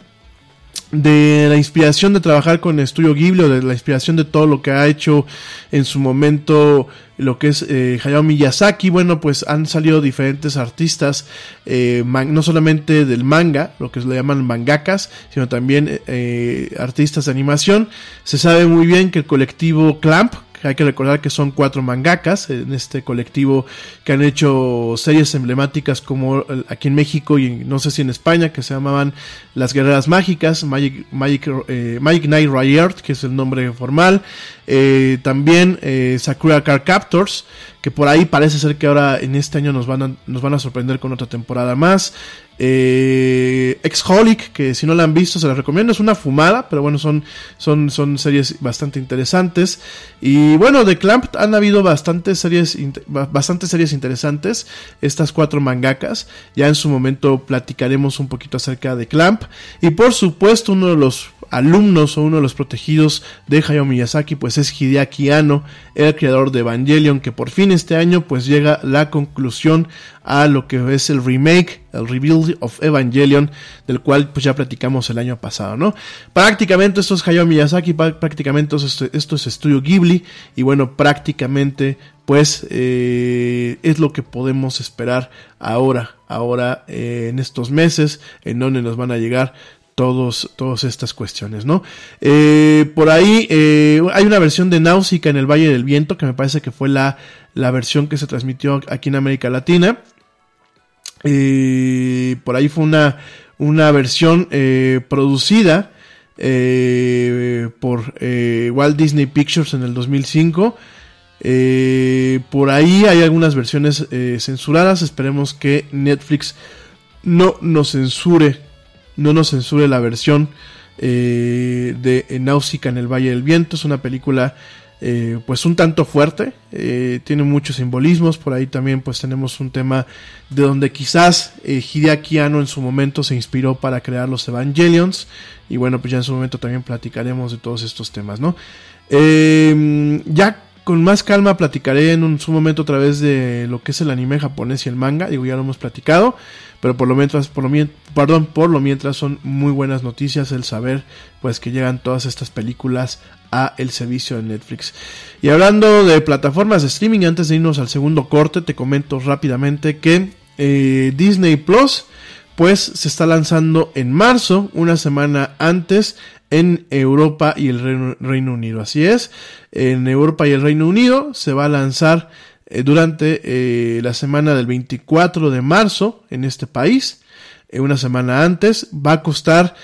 de la inspiración de trabajar con Estudio Ghibli o de la inspiración de todo lo que ha hecho en su momento lo que es eh, Hayao Miyazaki, bueno, pues han salido diferentes artistas, eh, no solamente del manga, lo que le llaman mangakas, sino también eh, artistas de animación. Se sabe muy bien que el colectivo Clamp, hay que recordar que son cuatro mangakas en este colectivo que han hecho series emblemáticas como aquí en México y no sé si en España que se llamaban Las Guerreras Mágicas, Magic, Magic, eh, Knight Riot, que es el nombre formal, eh, también eh, Sakura Car Captors, que por ahí parece ser que ahora en este año nos van a, nos van a sorprender con otra temporada más. Eh, Exholic, que si no la han visto se la recomiendo, es una fumada, pero bueno, son, son, son series bastante interesantes. Y bueno, de Clamp han habido bastantes series, bastantes series interesantes, estas cuatro mangakas. Ya en su momento platicaremos un poquito acerca de Clamp. Y por supuesto, uno de los alumnos o uno de los protegidos de Hayao Miyazaki pues es Hideaki Anno, el creador de Evangelion que por fin este año pues llega la conclusión a lo que es el remake, el rebuild of Evangelion del cual pues ya platicamos el año pasado, ¿no? Prácticamente esto es Hayao Miyazaki, prácticamente esto es Estudio Ghibli y bueno, prácticamente pues eh, es lo que podemos esperar ahora, ahora eh, en estos meses en donde nos van a llegar todos, todas estas cuestiones, ¿no? Eh, por ahí eh, hay una versión de Náusica en el Valle del Viento, que me parece que fue la, la versión que se transmitió aquí en América Latina. Eh, por ahí fue una, una versión producida por Walt Disney Pictures en el 2005. por ahí hay algunas versiones censuradas. Esperemos que Netflix no nos censure no nos censure la versión eh, de Náusica en el Valle del Viento. Es una película eh, pues un tanto fuerte, eh, tiene muchos simbolismos, por ahí también pues tenemos un tema de donde quizás Hideaki Anno en su momento se inspiró para crear los Evangelions y bueno pues ya en su momento también platicaremos de todos estos temas, ¿no? ya con más calma platicaré en su momento a través de lo que es el anime japonés y el manga, digo ya lo hemos platicado, pero por lo mientras, por perdón, por lo mientras son muy buenas noticias el saber pues que llegan todas estas películas a el servicio de Netflix. Y hablando de plataformas de streaming, antes de irnos al segundo corte, te comento rápidamente que eh, Disney Plus pues se está lanzando en marzo, una semana antes en Europa y el Reino, Unido. Así es, en Europa y el Reino Unido se va a lanzar eh, durante eh, la semana del 24 de marzo en este país, eh, una semana antes, va a costar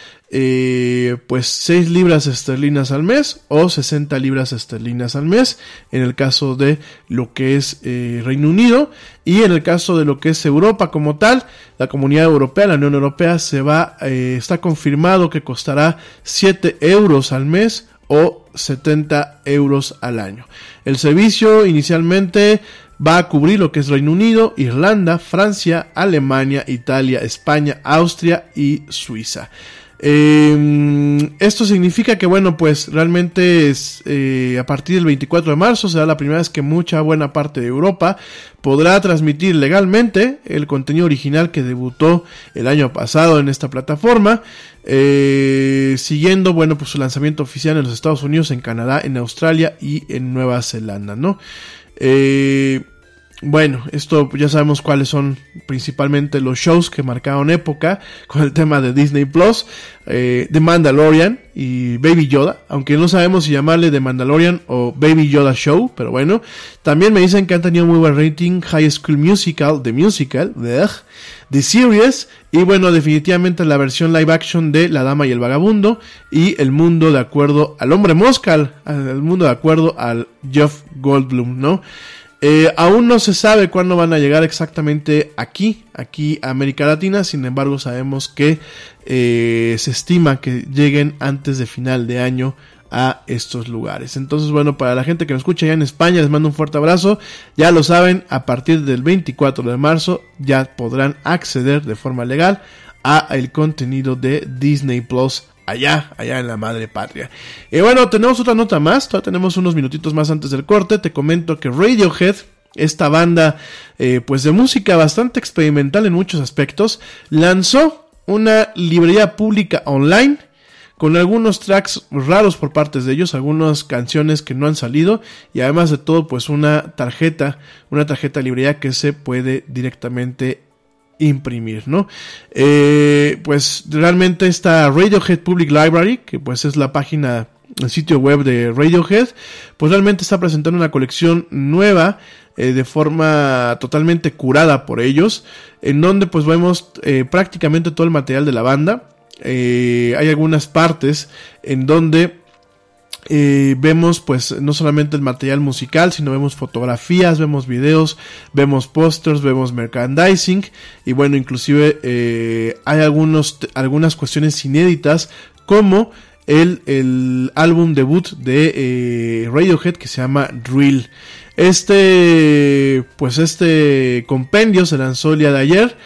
pues 6 libras esterlinas al mes o 60 libras esterlinas al mes en el caso de lo que es Reino Unido y en el caso de lo que es Europa como tal, la comunidad europea, la Unión Europea se va, está confirmado que costará 7 euros al mes o 70 euros al año. El servicio inicialmente va a cubrir lo que es Reino Unido, Irlanda, Francia, Alemania, Italia, España, Austria y Suiza. Em, esto significa que, bueno, pues realmente es, eh, a partir del 24 de marzo será la primera vez que mucha buena parte de Europa podrá transmitir legalmente el contenido original que debutó el año pasado en esta plataforma, eh, siguiendo, bueno, pues su lanzamiento oficial en los Estados Unidos, en Canadá, en Australia y en Nueva Zelanda, ¿no? Eh, bueno, esto ya sabemos cuáles son principalmente los shows que marcaron época con el tema de Disney Plus, eh, The Mandalorian y Baby Yoda, aunque no sabemos si llamarle The Mandalorian o Baby Yoda Show, pero bueno, también me dicen que han tenido muy buen rating High School Musical, The Musical, The Series y bueno, definitivamente la versión live action de La Dama y el Vagabundo y El Mundo de acuerdo al Hombre Mosca, el mundo de acuerdo al Jeff Goldblum, ¿no? Eh, aún no se sabe cuándo van a llegar exactamente aquí, aquí a América Latina, sin embargo sabemos que eh, se estima que lleguen antes de final de año a estos lugares. Entonces, bueno, para la gente que nos escucha ya en España, les mando un fuerte abrazo. Ya lo saben, a partir del 24 de marzo ya podrán acceder de forma legal a el contenido de Disney Plus allá, allá en la madre patria. Y bueno, tenemos otra nota más, todavía tenemos unos minutitos más antes del corte, te comento que Radiohead, esta banda eh, pues de música bastante experimental en muchos aspectos, lanzó una librería pública online con algunos tracks raros por partes de ellos, algunas canciones que no han salido y además de todo pues una tarjeta, una tarjeta librería que se puede directamente imprimir, ¿no? Eh, pues realmente esta Radiohead Public Library, que pues es la página, el sitio web de Radiohead, pues realmente está presentando una colección nueva eh, de forma totalmente curada por ellos, en donde pues vemos eh, prácticamente todo el material de la banda. hay algunas partes en donde eh, vemos pues no solamente el material musical, sino vemos fotografías, vemos videos, vemos pósters, vemos merchandising y bueno, inclusive eh, hay algunos, algunas cuestiones inéditas como el, el álbum debut de eh, Radiohead que se llama Drill. Este, pues este compendio se lanzó el día de ayer.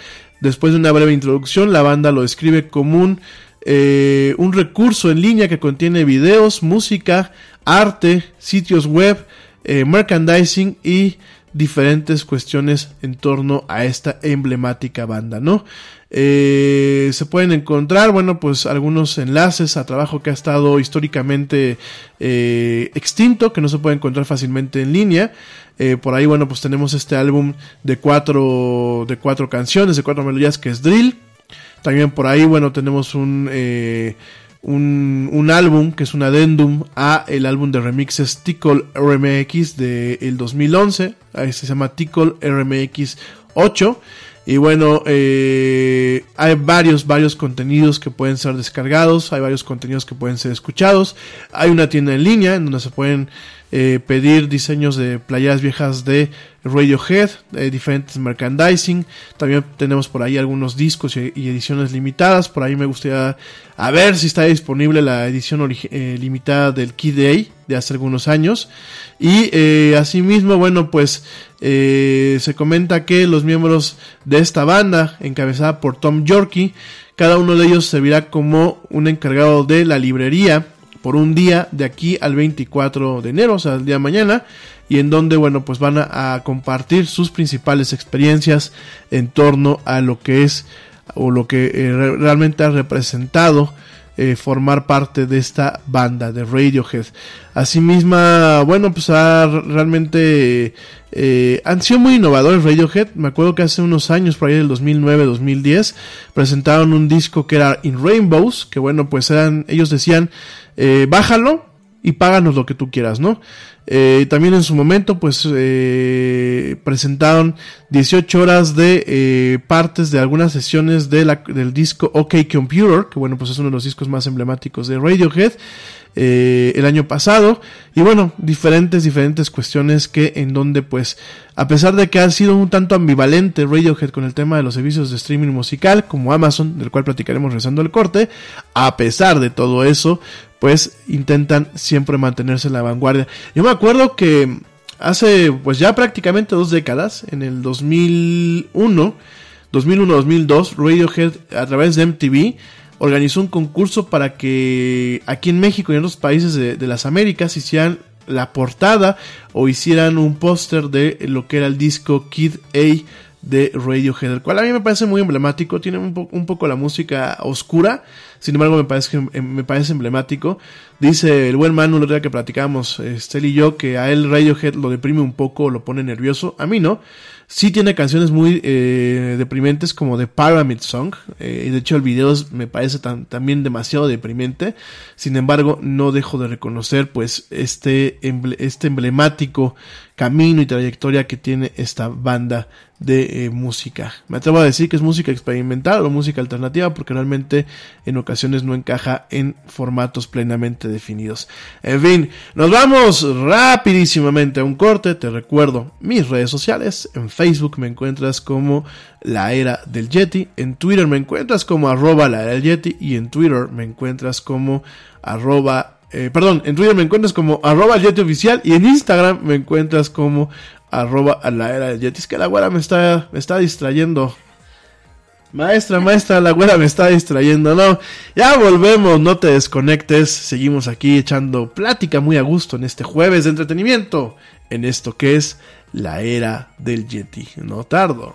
Después de una breve introducción, la banda lo describe como un eh, un recurso en línea que contiene videos, música, arte, sitios web, eh, merchandising y diferentes cuestiones en torno a esta emblemática banda, ¿no? Eh, se pueden encontrar, bueno, pues algunos enlaces a trabajo que ha estado históricamente extinto, que no se puede encontrar fácilmente en línea. por ahí, bueno, pues tenemos este álbum de cuatro, de cuatro canciones, de cuatro melodías que es Drill, también por ahí, bueno, tenemos un, eh, un, álbum que es un adendum a el álbum de remixes Tickle RMX del el 2011. Ahí se llama Tickle RMX 8. Y bueno, eh, hay varios, varios contenidos que pueden ser descargados, hay varios contenidos que pueden ser escuchados. Hay una tienda en línea en donde se pueden eh, pedir diseños de playas viejas de Radiohead, de diferentes merchandising. También tenemos por ahí algunos discos y, ediciones limitadas. Por ahí me gustaría a ver si está disponible la edición eh, limitada del Key Day de hace algunos años. Y eh, asimismo, bueno, pues se comenta que los miembros de esta banda, encabezada por Tom Yorkie, cada uno de ellos servirá como un encargado de la librería por un día de aquí al 24 de enero, o sea, el día de mañana, y en donde, bueno, pues van a, compartir sus principales experiencias en torno a lo que es o lo que eh, realmente ha representado eh, formar parte de esta banda de Radiohead. Asimismo, bueno, pues realmente eh, han sido muy innovadores Radiohead. Me acuerdo que hace unos años, por ahí del 2009-2010, presentaron un disco que era In Rainbows, que bueno, pues eran, ellos decían, eh, bájalo y páganos lo que tú quieras, ¿no? Eh, también en su momento, pues, eh, presentaron 18 horas de eh, partes de algunas sesiones de la, del disco OK Computer, que bueno, pues es uno de los discos más emblemáticos de Radiohead. El año pasado. Y bueno, diferentes, diferentes cuestiones que en donde pues, a pesar de que ha sido un tanto ambivalente Radiohead con el tema de los servicios de streaming musical, como Amazon, del cual platicaremos rezando el corte, a pesar de todo eso, pues intentan siempre mantenerse en la vanguardia. Yo me acuerdo que hace pues ya prácticamente dos décadas, en el 2001, 2001-2002, Radiohead a través de MTV organizó un concurso para que aquí en México y en otros países de, las Américas hicieran la portada o hicieran un póster de lo que era el disco Kid A de Radiohead, el cual a mí me parece muy emblemático, tiene un, un poco la música oscura, sin embargo me parece, me parece emblemático. Dice el buen Manu, el día que platicamos, Estel y yo, que a él Radiohead lo deprime un poco, lo pone nervioso, a mí no. Sí tiene canciones muy eh, deprimentes como The Pyramid Song. Eh, y de hecho el video me parece también demasiado deprimente. Sin embargo, no dejo de reconocer pues este, este emblemático camino y trayectoria que tiene esta banda de eh, música. Me atrevo a decir que es música experimental o música alternativa porque realmente en ocasiones no encaja en formatos plenamente definidos. En fin, nos vamos rapidísimamente a un corte. Te recuerdo mis redes sociales. En Facebook me encuentras como la era del Yeti. En Twitter me encuentras como arroba la era del Yeti. Y en Twitter me encuentras como arroba eh, perdón, en Twitter me encuentras como arroba Yeti oficial y en Instagram me encuentras como arroba a la era del Yeti. Es que la güera me está, me está distrayendo. Maestra, maestra, la güera me está distrayendo. No, ya volvemos, no te desconectes. Seguimos aquí echando plática muy a gusto en este jueves de entretenimiento. En esto que es la era del Yeti. No tardo.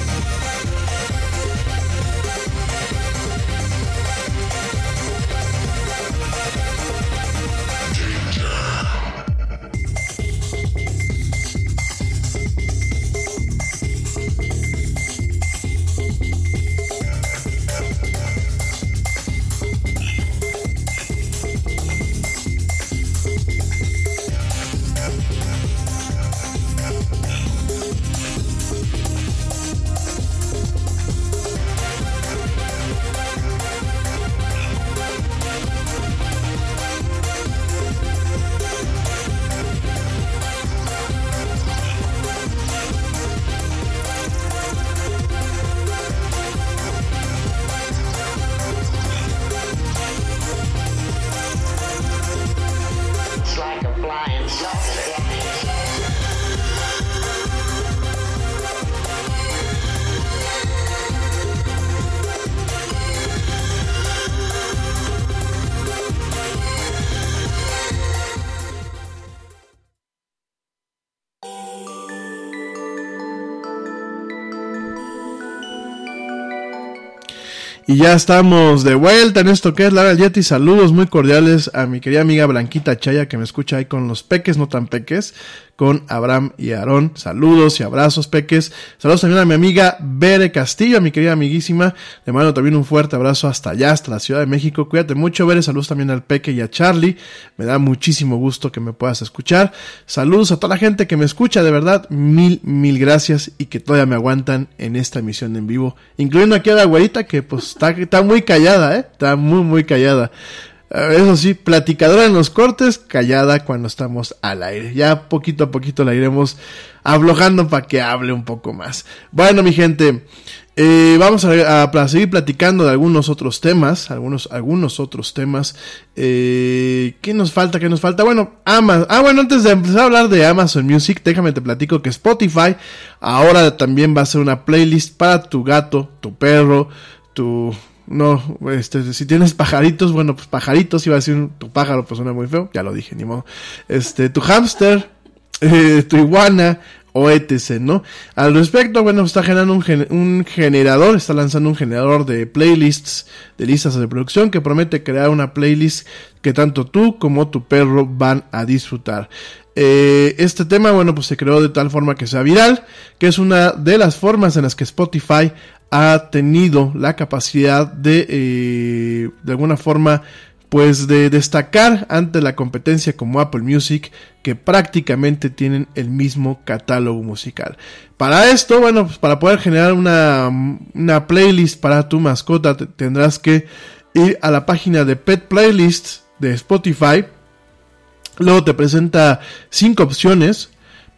Ya estamos de vuelta en esto que es Lara Yeti. Saludos muy cordiales a mi querida amiga Blanquita Chaya que me escucha ahí con los peques, no tan peques, con Abraham y. Saludos y abrazos, peques. Saludos también a mi amiga Bere Castillo, a mi querida amiguísima. Le mando también un fuerte abrazo hasta allá, hasta la Ciudad de México. Cuídate mucho, Bere. Saludos también al peque y a Charlie. Me da muchísimo gusto que me puedas escuchar. Saludos a toda la gente que me escucha, de verdad. Mil, mil gracias y que todavía me aguantan en esta emisión en vivo. Incluyendo aquí a la güerita que pues está, está muy callada, eh. Está muy, muy callada. Eh, Eso sí, platicadora en los cortes, callada cuando estamos al aire. Ya poquito a poquito la iremos aflojando para que hable un poco más. Bueno, mi gente, eh, vamos a, a- a seguir platicando de algunos otros temas, algunos, algunos otros temas. Eh, ¿Qué nos falta? ¿Qué nos falta? Bueno, Amazon. Ah, bueno, antes de empezar a hablar de Amazon Music, déjame te platico que Spotify ahora también va a ser una playlist para tu gato, tu perro, tu no, este, si tienes pajaritos, bueno, pues pajaritos, iba a decir tu pájaro, pues suena muy feo, ya lo dije, ni modo. Este, tu hámster, (laughs) eh, tu iguana, o etc, ¿no? Al respecto, bueno, está generando un, gen- un generador, está lanzando un generador de playlists, de listas de reproducción, que promete crear una playlist que tanto tú como tu perro van a disfrutar. Eh, este tema, bueno, pues se creó de tal forma que sea viral, que es una de las formas en las que Spotify ha tenido la capacidad de, eh, de alguna forma, pues de destacar ante la competencia como Apple Music, que prácticamente tienen el mismo catálogo musical. Para esto, bueno, pues para poder generar una, una playlist para tu mascota, te- tendrás que ir a la página de Pet Playlist de Spotify. Luego te presenta cinco opciones: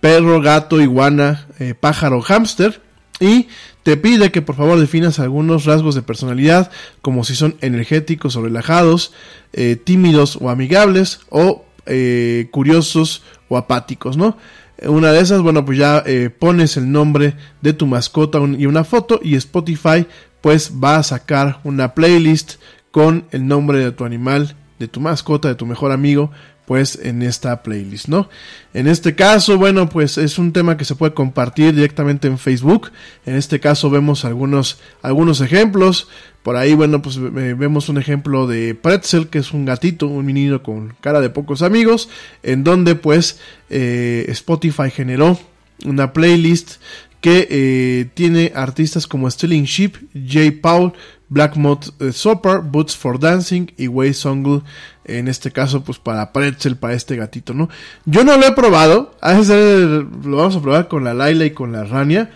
perro, gato, iguana, eh, pájaro, hámster. Y te pide que por favor definas algunos rasgos de personalidad, como si son energéticos o relajados, eh, tímidos o amigables, o eh, curiosos o apáticos, ¿no? Una de esas, bueno, pues ya eh, pones el nombre de tu mascota y una foto y Spotify pues va a sacar una playlist con el nombre de tu animal, de tu mascota, de tu mejor amigo, pues en esta playlist, ¿no? En este caso, bueno, pues es un tema que se puede compartir directamente en Facebook. En este caso vemos algunos, algunos ejemplos. Por ahí, bueno, pues vemos un ejemplo de Pretzel, que es un gatito, un menino con cara de pocos amigos, en donde pues eh, Spotify generó una playlist que eh, tiene artistas como Sterling Sheep, J. Paul, Black Mod eh, Soper, Boots for Dancing y Way Songle, en este caso pues para Pretzel, para este gatito, ¿no? Yo no lo he probado, a veces lo vamos a probar con la Laila y con la Rania.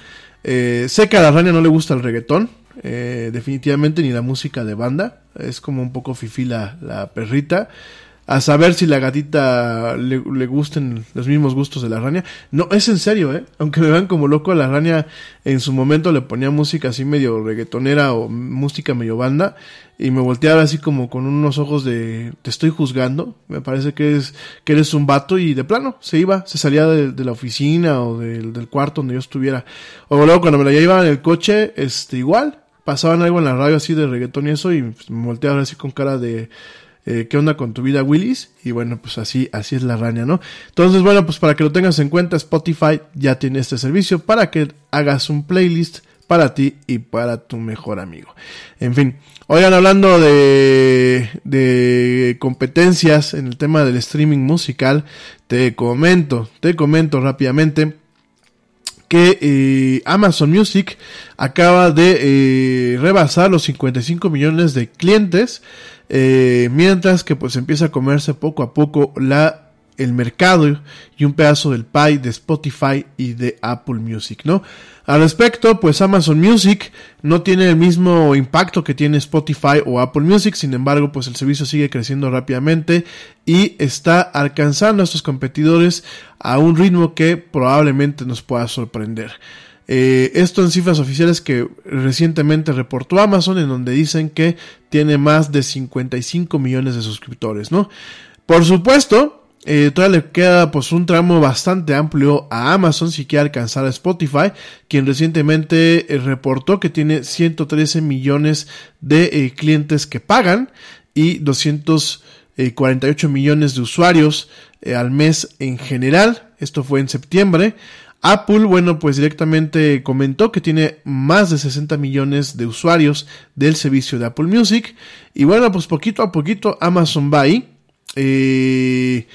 Eh, sé que a la Rania no le gusta el reggaetón, eh, definitivamente ni la música de banda, es como un poco fifi la, la perrita a saber si la gatita le, gusten los mismos gustos de la rania. No, es en serio, ¿eh? Aunque me vean como loco, a la rania en su momento le ponía música así medio reggaetonera o música medio banda y me volteaba así como con unos ojos de te estoy juzgando, me parece que eres, que eres un vato y de plano se iba, se salía de, de la oficina o del, del cuarto donde yo estuviera. O luego cuando me la llevaba en el coche, este igual, pasaban algo en la radio así de reggaetón y eso y me volteaba así con cara de eh, ¿qué onda con tu vida, Willis? Y bueno, pues así, así es la raña, ¿no? Entonces, bueno, pues para que lo tengas en cuenta, Spotify ya tiene este servicio para que hagas un playlist para ti y para tu mejor amigo. En fin, oigan, hablando de, de competencias en el tema del streaming musical, te comento, te comento rápidamente que eh, Amazon Music acaba de eh, rebasar los 55 millones de clientes, eh, mientras que pues empieza a comerse poco a poco la el mercado y un pedazo del pie de Spotify y de Apple Music, ¿no? Al respecto, pues Amazon Music no tiene el mismo impacto que tiene Spotify o Apple Music, sin embargo, pues el servicio sigue creciendo rápidamente y está alcanzando a estos competidores a un ritmo que probablemente nos pueda sorprender. Eh, esto en cifras oficiales que recientemente reportó Amazon, en donde dicen que tiene más de 55 millones de suscriptores, ¿no? Por supuesto, eh, todavía le queda pues un tramo bastante amplio a Amazon si quiere alcanzar a Spotify, quien recientemente eh, reportó que tiene 113 millones de clientes que pagan y 248 millones de usuarios al mes en general. Esto fue en septiembre. Apple, bueno, pues directamente comentó que tiene más de 60 millones de usuarios del servicio de Apple Music. Y bueno, pues poquito a poquito Amazon va ahí. Eh,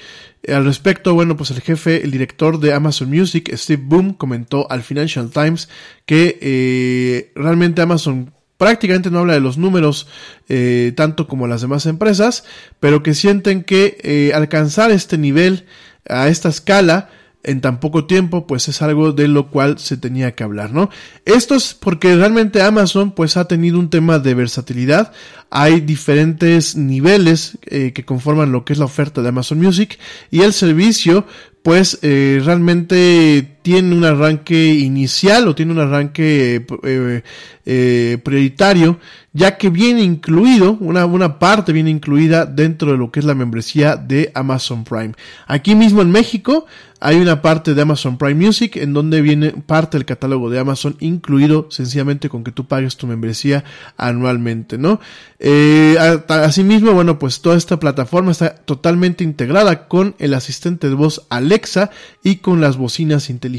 al respecto, bueno, pues el jefe, el director de Amazon Music, Steve Boom, comentó al Financial Times que eh, realmente Amazon prácticamente no habla de los números eh, tanto como las demás empresas, pero que sienten que alcanzar este nivel a esta escala en tan poco tiempo, pues es algo de lo cual se tenía que hablar, ¿no? Esto es porque realmente Amazon pues ha tenido un tema de versatilidad, hay diferentes niveles eh, que conforman lo que es la oferta de Amazon Music y el servicio pues eh, realmente tiene un arranque inicial o tiene un arranque eh, eh, prioritario, ya que viene incluido, una, una parte viene incluida dentro de lo que es la membresía de Amazon Prime. Aquí mismo en México hay una parte de Amazon Prime Music en donde viene parte del catálogo de Amazon incluido sencillamente con que tú pagues tu membresía anualmente, ¿no? Eh, asimismo, bueno, pues toda esta plataforma está totalmente integrada con el asistente de voz Alexa y con las bocinas inteligentes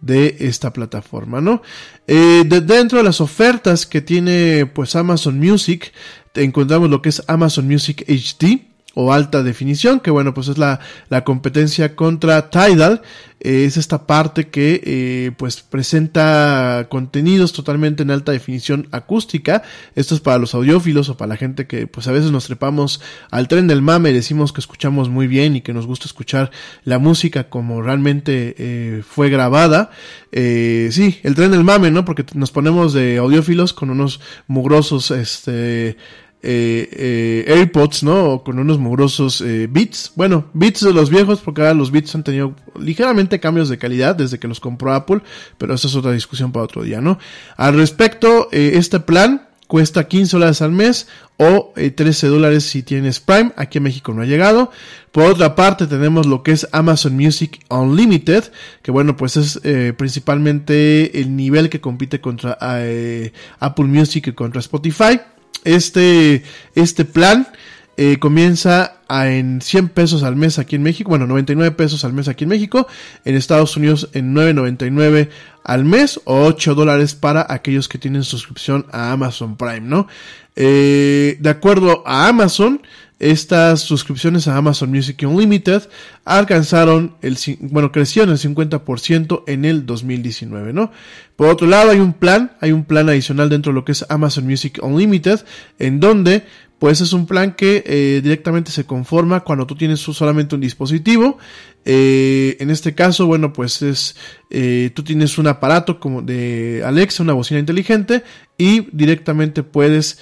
de esta plataforma, ¿no? Eh, dentro de las ofertas que tiene pues Amazon Music, encontramos lo que es Amazon Music HD, o alta definición, que bueno, pues es la, la competencia contra Tidal, eh, es esta parte que eh, pues presenta contenidos totalmente en alta definición acústica, esto es para los audiófilos o para la gente que pues a veces nos trepamos al tren del mame y decimos que escuchamos muy bien y que nos gusta escuchar la música como realmente eh, fue grabada, sí, el tren del mame, ¿no? Porque nos ponemos de audiófilos con unos mugrosos, este, eh, eh, AirPods, ¿no? Con unos mugrosos eh, Beats. Bueno, Beats de los viejos, porque ahora los Beats han tenido ligeramente cambios de calidad desde que los compró Apple, pero esa es otra discusión para otro día, ¿no? Al respecto, eh, este plan cuesta 15 dólares al mes o 13 dólares si tienes Prime. Aquí en México no ha llegado. Por otra parte tenemos lo que es Amazon Music Unlimited, que bueno pues es principalmente el nivel que compite contra Apple Music y contra Spotify. Este, este plan eh, comienza a en 100 pesos al mes aquí en México, bueno, 99 pesos al mes aquí en México, en Estados Unidos en 9.99 al mes o 8 dólares para aquellos que tienen suscripción a Amazon Prime, ¿no? Eh, de acuerdo a Amazon, estas suscripciones a Amazon Music Unlimited alcanzaron el, bueno, crecieron el 50% en el 2019, ¿no? Por otro lado, hay un plan, hay un plan adicional dentro de lo que es Amazon Music Unlimited, en donde pues es un plan que eh, directamente se conforma cuando tú tienes solamente un dispositivo. Eh, en este caso, bueno, pues es, eh, tú tienes un aparato como de Alexa, una bocina inteligente, y directamente puedes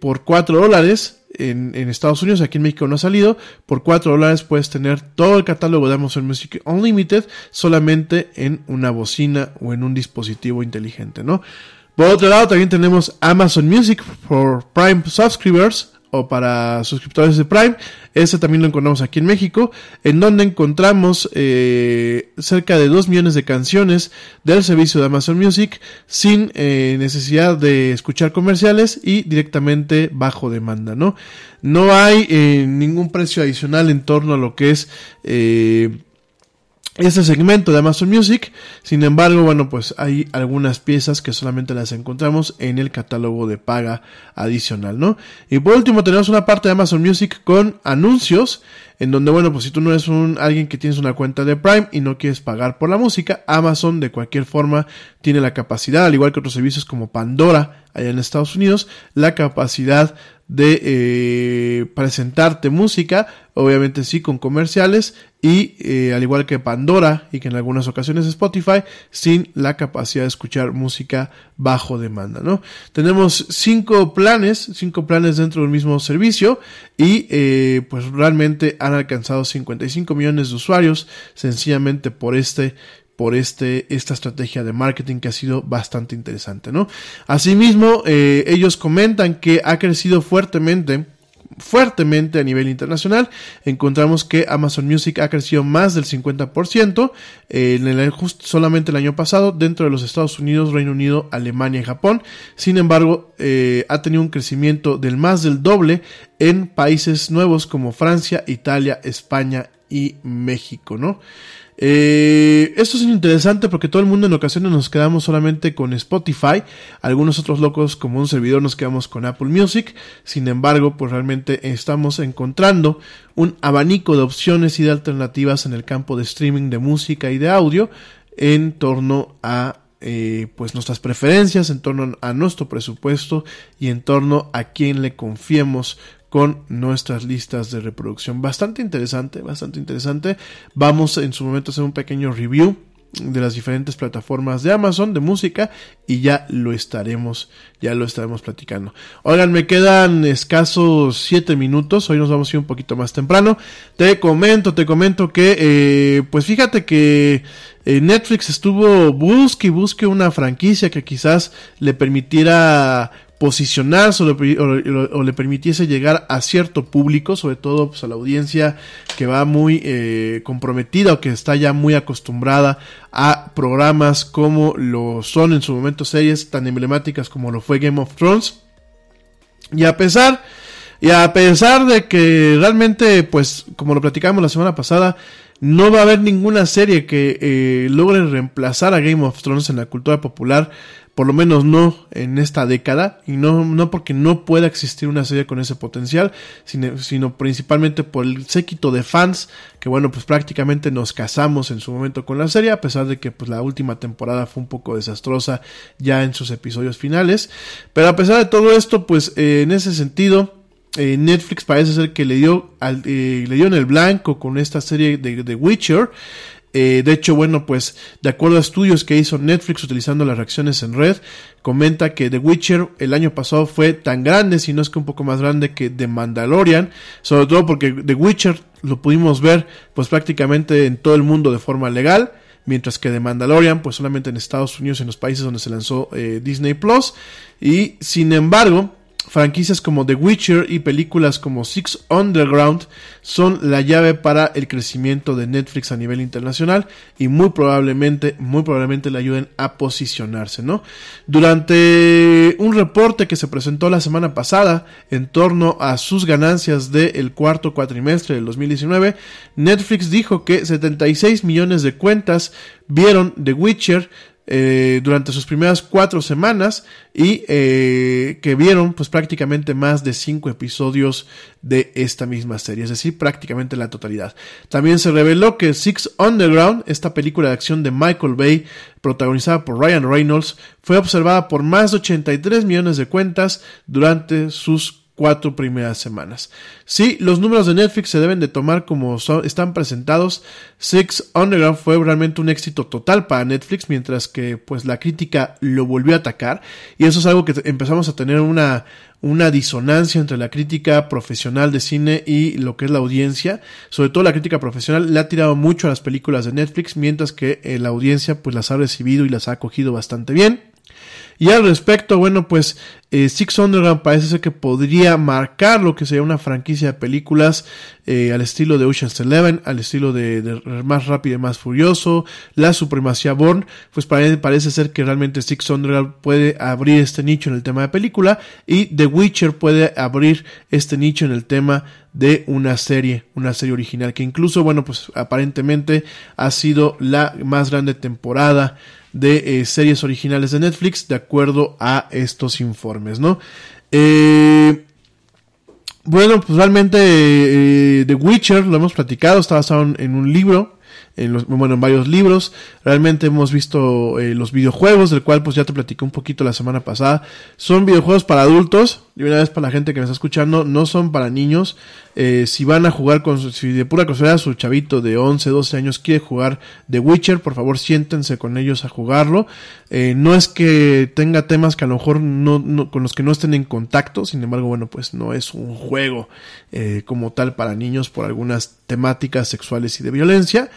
por 4 dólares en, en, Estados Unidos, aquí en México no ha salido, por 4 dólares puedes tener todo el catálogo de Amazon Music Unlimited solamente en una bocina o en un dispositivo inteligente, ¿no? Por otro lado, también tenemos Amazon Music for Prime Subscribers o para suscriptores de Prime. Este también lo encontramos aquí en México, en donde encontramos eh, cerca de 2 millones de canciones del servicio de Amazon Music sin eh, necesidad de escuchar comerciales y directamente bajo demanda, ¿no? No hay eh, ningún precio adicional en torno a lo que es eh, este segmento de Amazon Music. Sin embargo, bueno, pues hay algunas piezas que solamente las encontramos en el catálogo de paga adicional, ¿no? Y por último tenemos una parte de Amazon Music con anuncios, en donde, bueno, pues si tú no eres un, alguien que tienes una cuenta de Prime y no quieres pagar por la música, Amazon de cualquier forma tiene la capacidad, al igual que otros servicios como Pandora allá en Estados Unidos, la capacidad de eh, presentarte música, obviamente sí con comerciales y eh, al igual que Pandora y que en algunas ocasiones Spotify, sin la capacidad de escuchar música bajo demanda, ¿no? Tenemos cinco planes, cinco planes dentro del mismo servicio y eh, pues realmente han alcanzado 55 millones de usuarios sencillamente por este por este, esta estrategia de marketing que ha sido bastante interesante, ¿no? Asimismo, eh, ellos comentan que ha crecido fuertemente fuertemente a nivel internacional. Encontramos que Amazon Music ha crecido más del 50% eh, en el, just, solamente el año pasado dentro de los Estados Unidos, Reino Unido, Alemania y Japón. Sin embargo, eh, ha tenido un crecimiento del más del doble en países nuevos como Francia, Italia, España y México, ¿no? Eh, esto es interesante porque todo el mundo en ocasiones nos quedamos solamente con Spotify, algunos otros locos como un servidor nos quedamos con Apple Music, sin embargo pues realmente estamos encontrando un abanico de opciones y de alternativas en el campo de streaming de música y de audio en torno a eh, pues nuestras preferencias, en torno a nuestro presupuesto y en torno a quién le confiemos con nuestras listas de reproducción. Bastante interesante, bastante interesante. Vamos en su momento a hacer un pequeño review de las diferentes plataformas de Amazon de música y ya lo estaremos ya lo estaremos platicando oigan me quedan escasos 7 minutos hoy nos vamos a ir un poquito más temprano te comento te comento que eh, pues fíjate que eh, Netflix estuvo busque y busque una franquicia que quizás le permitiera posicionarse o le, permitiese llegar a cierto público, sobre todo pues, a la audiencia que va muy eh, comprometida o que está ya muy acostumbrada a programas como lo son en su momento series tan emblemáticas como lo fue Game of Thrones. Y a pesar, y a pesar de que realmente, pues, como lo platicamos la semana pasada, no va a haber ninguna serie que eh, logre reemplazar a Game of Thrones en la cultura popular por lo menos no en esta década, y no, no porque no pueda existir una serie con ese potencial, sino, sino, principalmente por el séquito de fans, que bueno, pues prácticamente nos casamos en su momento con la serie, a pesar de que pues la última temporada fue un poco desastrosa ya en sus episodios finales, pero a pesar de todo esto, pues eh, en ese sentido, eh, Netflix parece ser que le dio, al, eh, le dio en el blanco con esta serie de The Witcher, eh, de hecho, bueno, pues de acuerdo a estudios que hizo Netflix utilizando las reacciones en red, comenta que The Witcher el año pasado fue tan grande, si no es que un poco más grande que The Mandalorian, sobre todo porque The Witcher lo pudimos ver pues prácticamente en todo el mundo de forma legal, mientras que The Mandalorian pues solamente en Estados Unidos, en los países donde se lanzó eh, Disney Plus, y sin embargo, franquicias como The Witcher y películas como Six Underground son la llave para el crecimiento de Netflix a nivel internacional y muy probablemente, muy probablemente le ayuden a posicionarse, ¿no? Durante un reporte que se presentó la semana pasada en torno a sus ganancias del cuarto cuatrimestre del 2019, Netflix dijo que 76 millones de cuentas vieron The Witcher eh, durante sus primeras cuatro semanas y eh, que vieron pues prácticamente más de cinco episodios de esta misma serie, es decir, prácticamente la totalidad. También se reveló que Six Underground, esta película de acción de Michael Bay, protagonizada por Ryan Reynolds, fue observada por más de 83 millones de cuentas durante sus cuatro primeras semanas. Sí, los números de Netflix se deben de tomar como son, están presentados. Six Underground fue realmente un éxito total para Netflix, mientras que pues la crítica lo volvió a atacar. Y eso es algo que empezamos a tener una, una disonancia entre la crítica profesional de cine y lo que es la audiencia. Sobre todo la crítica profesional le ha tirado mucho a las películas de Netflix, mientras que eh, la audiencia pues las ha recibido y las ha acogido bastante bien. Y al respecto, bueno, pues eh, Six Underground parece ser que podría marcar lo que sería una franquicia de películas eh, al estilo de Ocean's Eleven, al estilo de, Más Rápido y Más Furioso, La Supremacía Born, pues parece, parece ser que realmente Six Underground puede abrir este nicho en el tema de película y The Witcher puede abrir este nicho en el tema de una serie, una serie original que incluso, bueno, pues aparentemente ha sido la más grande temporada de eh, series originales de Netflix de acuerdo a estos informes, ¿no? Eh, bueno, pues realmente eh, The Witcher, lo hemos platicado, está basado en, un libro en los, bueno, en varios libros. Realmente hemos visto los videojuegos, del cual pues ya te platicé un poquito la semana pasada. Son videojuegos para adultos, y una vez para la gente que me está escuchando, no son para niños. Eh, si van a jugar con su, si de pura casualidad su chavito de 11, 12 años quiere jugar The Witcher, por favor siéntense con ellos a jugarlo. Eh, no es que tenga temas que a lo mejor no, no, con los que no estén en contacto, sin embargo, bueno, pues no es un juego eh, como tal para niños por algunas temáticas sexuales y de violencia.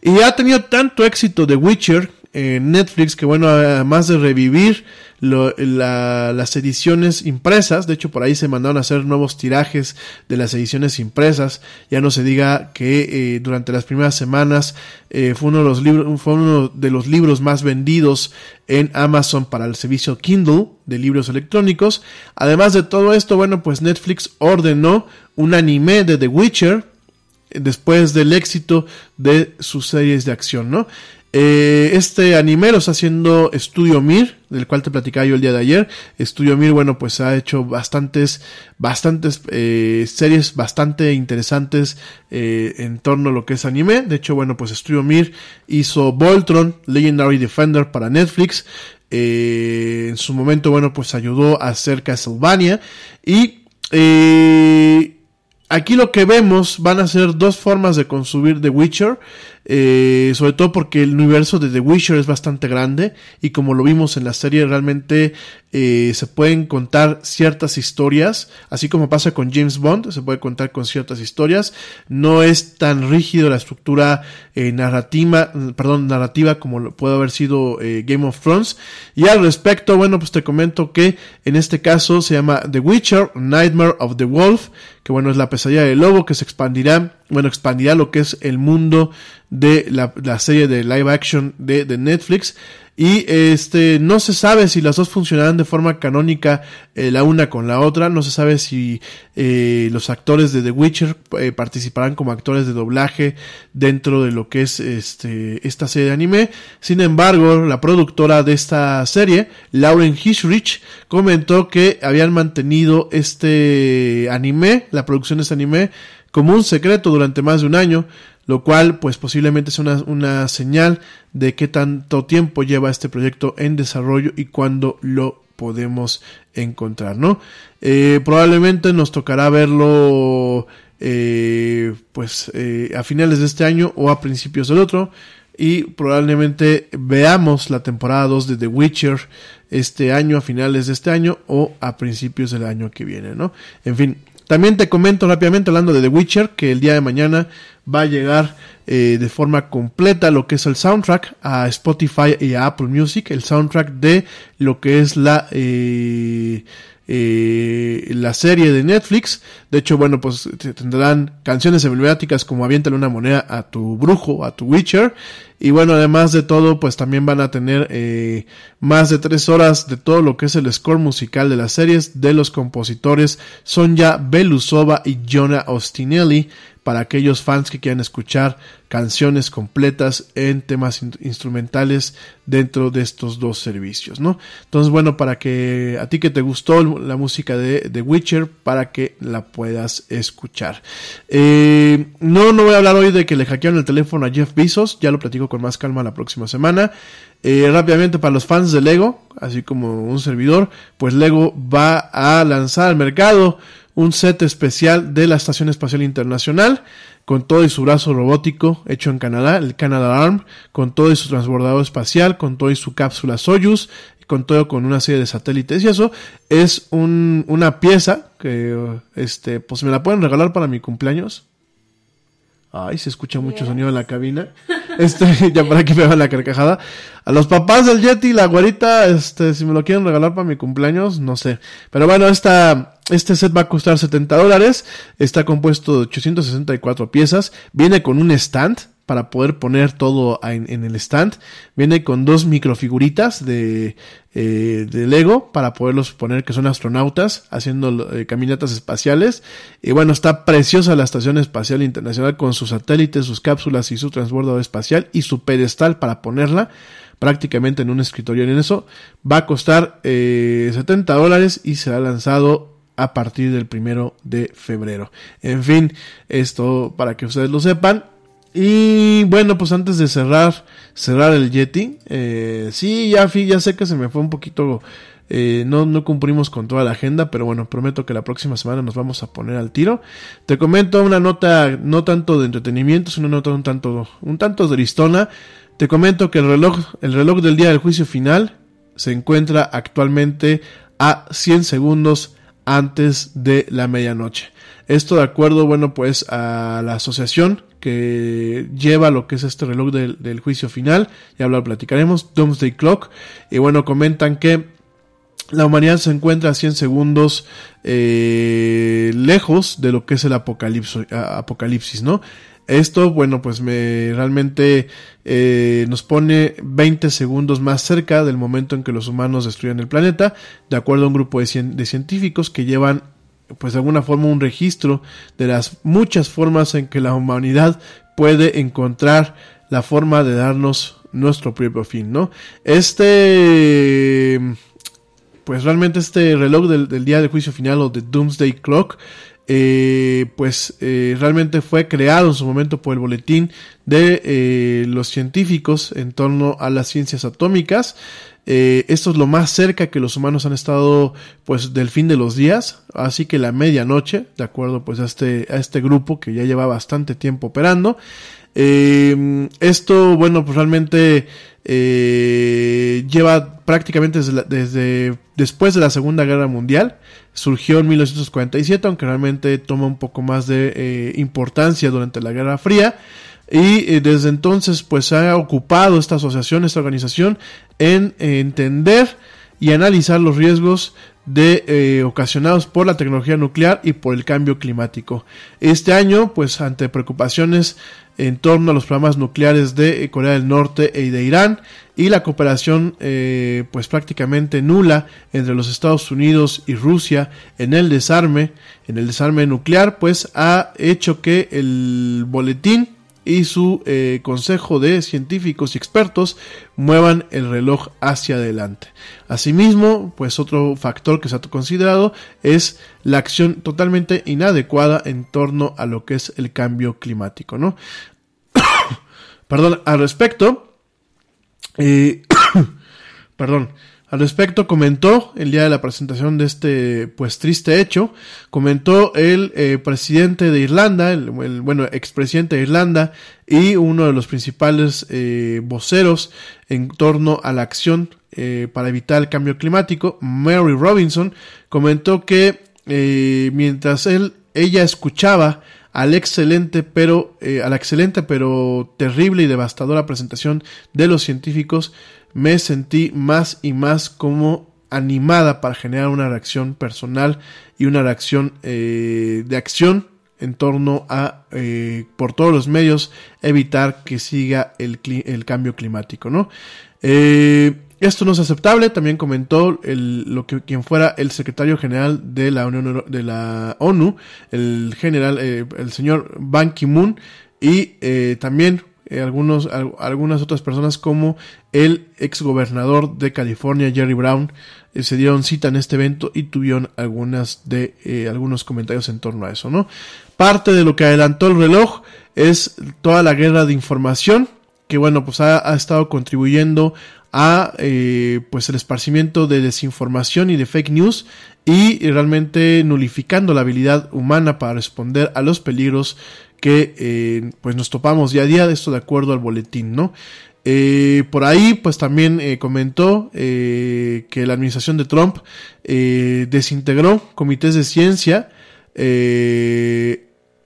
Y ha tenido tanto éxito The Witcher Netflix que bueno, además de revivir las ediciones impresas, de hecho por ahí se mandaron a hacer nuevos tirajes de las ediciones impresas, ya no se diga que eh, durante las primeras semanas eh, fue, uno de los libros, fue uno de los libros más vendidos en Amazon para el servicio Kindle de libros electrónicos. Además de todo esto, bueno, pues Netflix ordenó un anime de The Witcher, después del éxito de sus series de acción, ¿no? Eh, este anime lo está haciendo Studio Mir, del cual te platicaba yo el día de ayer. Studio Mir, bueno, pues ha hecho bastantes, bastantes eh, series bastante interesantes eh, en torno a lo que es anime. De hecho, bueno, pues Studio Mir hizo Voltron, Legendary Defender para Netflix. En su momento, bueno, pues ayudó a hacer Castlevania. Y aquí lo que vemos van a ser dos formas de consumir The Witcher. Eh, sobre todo porque el universo de The Witcher es bastante grande y como lo vimos en la serie realmente eh, se pueden contar ciertas historias, así como pasa con James Bond, se puede contar con ciertas historias, no es tan rígido la estructura eh, narrativa, narrativa como lo puede haber sido Game of Thrones. Y al respecto, bueno, pues te comento que en este caso se llama The Witcher, Nightmare of the Wolf, que bueno, es la pesadilla del lobo que se expandirá, bueno, expandirá lo que es el mundo de la, la serie de live action de, de, Netflix. Y este no se sabe si las dos funcionarán de forma canónica eh, la una con la otra. No se sabe si eh, los actores de The Witcher eh, participarán como actores de doblaje dentro de lo que es este esta serie de anime. Sin embargo, la productora de esta serie, Lauren Hisrich, comentó que habían mantenido este anime, la producción de este anime, como un secreto durante más de un año lo cual pues posiblemente es una, una señal de qué tanto tiempo lleva este proyecto en desarrollo y cuándo lo podemos encontrar, ¿no? Eh, probablemente nos tocará verlo eh, pues eh, a finales de este año o a principios del otro y probablemente veamos la temporada 2 de The Witcher este año a finales de este año o a principios del año que viene, ¿no? En fin, también te comento rápidamente hablando de The Witcher que el día de mañana va a llegar eh, de forma completa lo que es el soundtrack a Spotify y a Apple Music, el soundtrack de lo que es la eh, eh, la serie de Netflix. De hecho, bueno, pues tendrán canciones emblemáticas como Aviéntale una moneda a tu brujo, a tu Witcher. Y bueno, además de todo, pues también van a tener eh, más de tres horas de todo lo que es el score musical de las series de los compositores Sonja Belusova y Jonah Ostinelli para aquellos fans que quieran escuchar canciones completas en temas in instrumentales dentro de estos dos servicios, ¿no? Entonces, bueno, para que a ti que te gustó la música de The Witcher, para que la puedas escuchar. Eh, no, no voy a hablar hoy de que le hackearon el teléfono a Jeff Bezos, ya lo platico con más calma la próxima semana. Eh, rápidamente para los fans de Lego, así como un servidor, pues Lego va a lanzar al mercado un set especial de la Estación Espacial Internacional, con todo y su brazo robótico hecho en Canadá, el Canada Arm, con todo y su transbordador espacial, con todo y su cápsula Soyuz, con todo con una serie de satélites y eso es un, una pieza que este pues me la pueden regalar para mi cumpleaños. Ay, se escucha mucho sonido en la cabina. (laughs) Este, (laughs) ya para que me la carcajada. A los papás del Yeti, la güerita, este, si me lo quieren regalar para mi cumpleaños, no sé. Pero bueno, esta, este set va a costar 70 dólares. Está compuesto de 864 piezas. Viene con un stand para poder poner todo en, el stand. Viene con dos microfiguritas de, eh, de Lego para poderlos poner que son astronautas haciendo eh, caminatas espaciales. Y bueno, está preciosa la Estación Espacial Internacional con sus satélites, sus cápsulas y su transbordador espacial y su pedestal para ponerla prácticamente en un escritorio. En eso va a costar eh, 70 dólares y será lanzado a partir del primero de febrero. En fin, esto para que ustedes lo sepan. Y bueno, pues antes de cerrar, cerrar el Yeti, eh, sí, ya, ya sé que se me fue un poquito, eh, no, no cumplimos con toda la agenda, pero bueno, prometo que la próxima semana nos vamos a poner al tiro. Te comento una nota, no tanto de entretenimiento, sino una nota un tanto, un tanto de listona. Te comento que el reloj, el reloj del día del juicio final se encuentra actualmente a 100 segundos antes de la medianoche. Esto de acuerdo, bueno, pues a la asociación que lleva lo que es este reloj del, juicio final, ya lo platicaremos, Doomsday Clock, y bueno, comentan que la humanidad se encuentra a 100 segundos eh, lejos de lo que es el apocalipsis, ¿no? Esto, bueno, pues me realmente eh, nos pone 20 segundos más cerca del momento en que los humanos destruyan el planeta, de acuerdo a un grupo de científicos que llevan pues de alguna forma un registro de las muchas formas en que la humanidad puede encontrar la forma de darnos nuestro propio fin, ¿no? Este, pues realmente este reloj del, día del juicio final o de Doomsday Clock, eh, pues eh, realmente fue creado en su momento por el boletín de eh, los científicos en torno a las ciencias atómicas. Eh, esto es lo más cerca que los humanos han estado pues del fin de los días, así que la medianoche, de acuerdo pues a este, a este grupo que ya lleva bastante tiempo operando. Eh, esto, bueno, pues realmente eh, lleva prácticamente desde, después de la Segunda Guerra Mundial. Surgió en 1947, aunque realmente toma un poco más de eh, importancia durante la Guerra Fría. Y eh, desde entonces, pues ha ocupado esta asociación, esta organización, en eh, entender y analizar los riesgos de eh, ocasionados por la tecnología nuclear y por el cambio climático. Este año, pues ante preocupaciones en torno a los programas nucleares de Corea del Norte y de Irán y la cooperación eh, pues prácticamente nula entre los Estados Unidos y Rusia en el desarme, en el desarme nuclear, pues ha hecho que el boletín y su eh, consejo de científicos y expertos muevan el reloj hacia adelante. Asimismo, pues otro factor que se ha considerado es la acción totalmente inadecuada en torno a lo que es el cambio climático, ¿no? (coughs) Perdón, al respecto, eh, (coughs) perdón, al respecto comentó el día de la presentación de este pues triste hecho, comentó el eh, presidente de Irlanda, el, el, bueno expresidente de Irlanda y uno de los principales eh, voceros en torno a la acción eh, para evitar el cambio climático, Mary Robinson, comentó que eh, mientras él ella escuchaba al excelente pero eh, a la excelente pero terrible y devastadora presentación de los científicos me sentí más y más como animada para generar una reacción personal y una reacción eh, de acción en torno a eh, por todos los medios evitar que siga el, cambio climático no eh, esto no es aceptable, también comentó lo que quien fuera el secretario general de la Unión de la ONU, el general, eh, el señor Ban Ki-moon, y también eh, algunos, al, algunas otras personas como el ex gobernador de California, Jerry Brown, eh, se dieron cita en este evento y tuvieron algunas de eh, algunos comentarios en torno a eso, ¿no? Parte de lo que adelantó el reloj es toda la guerra de información que bueno pues ha, estado contribuyendo a pues el esparcimiento de desinformación y de fake news y realmente nulificando la habilidad humana para responder a los peligros que eh, pues nos topamos día a día, esto de acuerdo al boletín, ¿no? Eh, por ahí, pues también eh, comentó eh, que la administración de Trump eh, desintegró comités de ciencia,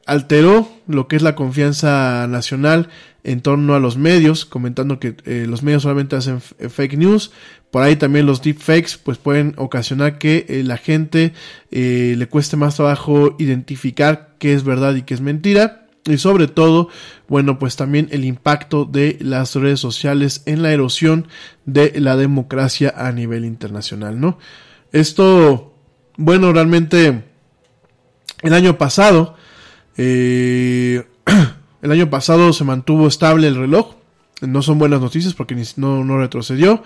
alteró lo que es la confianza nacional en torno a los medios, comentando que eh, los medios solamente hacen fake news. Por ahí también los deepfakes pues pueden ocasionar que eh, la gente eh, le cueste más trabajo identificar qué es verdad y qué es mentira. Y sobre todo, bueno, pues también el impacto de las redes sociales en la erosión de la democracia a nivel internacional, ¿no? Esto, bueno, realmente el año pasado, eh, (clears throat) el año pasado se mantuvo estable el reloj. No son buenas noticias porque no, no retrocedió.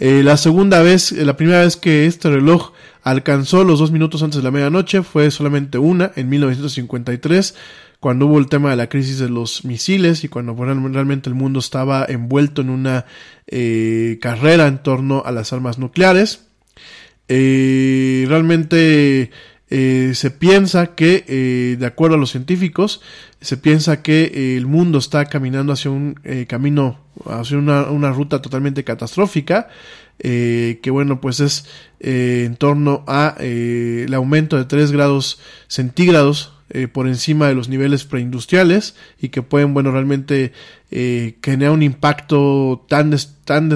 Eh, la segunda vez, eh, la primera vez que este reloj alcanzó los dos minutos antes de la medianoche fue solamente una, en 1953, cuando hubo el tema de la crisis de los misiles y cuando real- realmente el mundo estaba envuelto en una eh, carrera en torno a las armas nucleares. Eh, realmente eh, se piensa que, eh, de acuerdo a los científicos, se piensa que el mundo está caminando hacia un camino, hacia una, una ruta totalmente catastrófica, que bueno, pues es en torno a el aumento de 3 grados centígrados eh, por encima de los niveles preindustriales y que pueden, bueno, realmente eh, generar un impacto tan, des- tan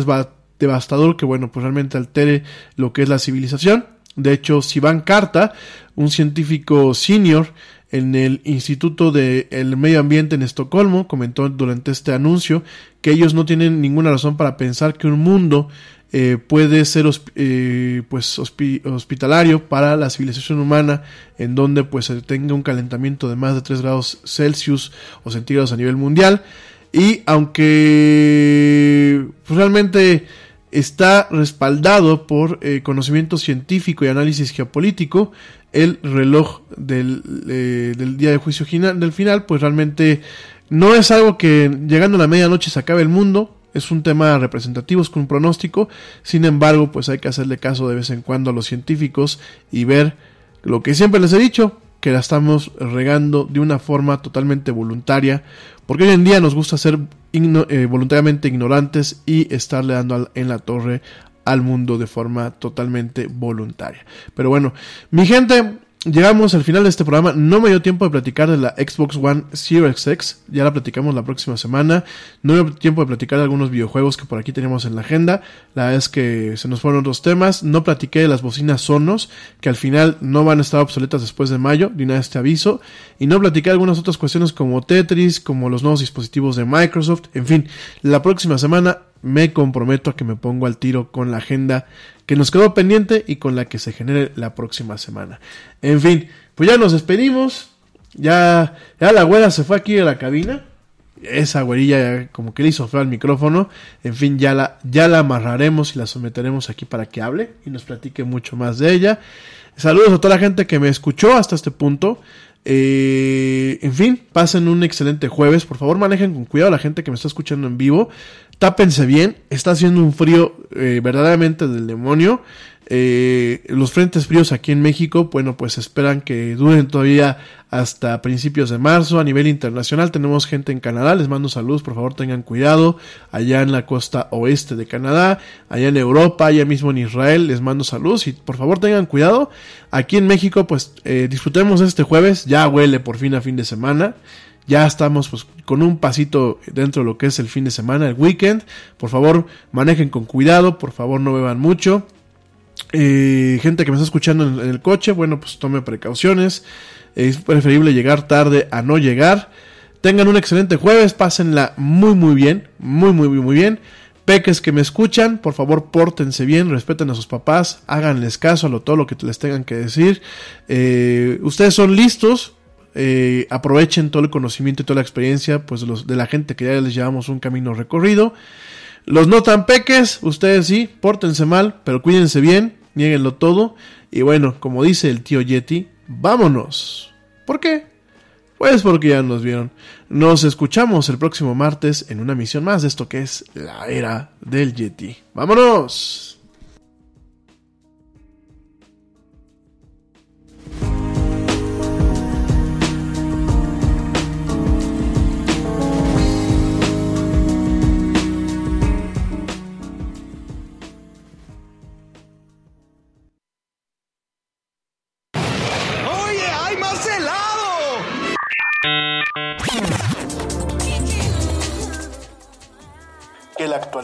devastador que, bueno, pues realmente altere lo que es la civilización. De hecho, Sivan Carta, un científico senior en el Instituto del Medio Ambiente en Estocolmo, comentó durante este anuncio que ellos no tienen ninguna razón para pensar que un mundo eh, puede ser eh, pues hospi- hospitalario para la civilización humana en donde pues se tenga un calentamiento de más de 3 grados Celsius o centígrados a nivel mundial. Y aunque pues, realmente está respaldado por eh, conocimiento científico y análisis geopolítico el reloj del, del día de juicio final, del final pues realmente no es algo que llegando a la medianoche se acabe el mundo es un tema representativo, es un pronóstico. Sin embargo, pues hay que hacerle caso de vez en cuando a los científicos y ver lo que siempre les he dicho, que la estamos regando de una forma totalmente voluntaria, porque hoy en día nos gusta ser eh, voluntariamente ignorantes y estarle dando en la torre al mundo de forma totalmente voluntaria. Pero bueno, mi gente, llegamos al final de este programa. No me dio tiempo de platicar de la Xbox One Series X. Ya la platicamos la próxima semana. No me dio tiempo de platicar de algunos videojuegos que por aquí teníamos en la agenda. La verdad es que se nos fueron otros temas. No platiqué de las bocinas Sonos, que al final no van a estar obsoletas después de mayo. De una vez te aviso. Y no platiqué de algunas otras cuestiones como Tetris, como los nuevos dispositivos de Microsoft. En fin, la próxima semana me comprometo a que me pongo al tiro con la agenda que nos quedó pendiente y con la que se genere la próxima semana. En fin, pues ya nos despedimos. Ya, ya la güera se fue aquí a la cabina. Esa güerilla como que le hizo feo al micrófono. En fin, ya la, ya la amarraremos y la someteremos aquí para que hable y nos platique mucho más de ella. Saludos a toda la gente que me escuchó hasta este punto. Eh, en fin, pasen un excelente jueves. Por favor, manejen con cuidado a la gente que me está escuchando en vivo. Tápense bien. Está haciendo un frío eh, verdaderamente del demonio. Eh, los frentes fríos aquí en México, bueno, pues esperan que duren todavía hasta principios de marzo. A nivel internacional tenemos gente en Canadá, les mando saludos, por favor tengan cuidado. Allá en la costa oeste de Canadá, allá en Europa, allá mismo en Israel, les mando saludos y por favor tengan cuidado. Aquí en México, pues eh, disfrutemos este jueves, ya huele por fin a fin de semana. Ya estamos pues con un pasito dentro de lo que es el fin de semana, el weekend. Por favor, manejen con cuidado, por favor no beban mucho. Gente que me está escuchando en, el coche, bueno, pues tome precauciones. Es preferible llegar tarde a no llegar. Tengan un excelente jueves, pásenla muy muy bien, muy muy muy muy bien. Peques que me escuchan, por favor pórtense bien, respeten a sus papás, háganles caso a lo, todo lo que les tengan que decir. Eh, ustedes son listos, eh, aprovechen todo el conocimiento y toda la experiencia pues de la gente que ya les llevamos un camino recorrido. Los no tan peques, ustedes sí, pórtense mal, pero cuídense bien, nieguenlo todo. Y bueno, como dice el tío Yeti, vámonos. ¿Por qué? Pues porque ya nos vieron. Nos escuchamos el próximo martes en una misión más de esto que es la era del Yeti. ¡Vámonos!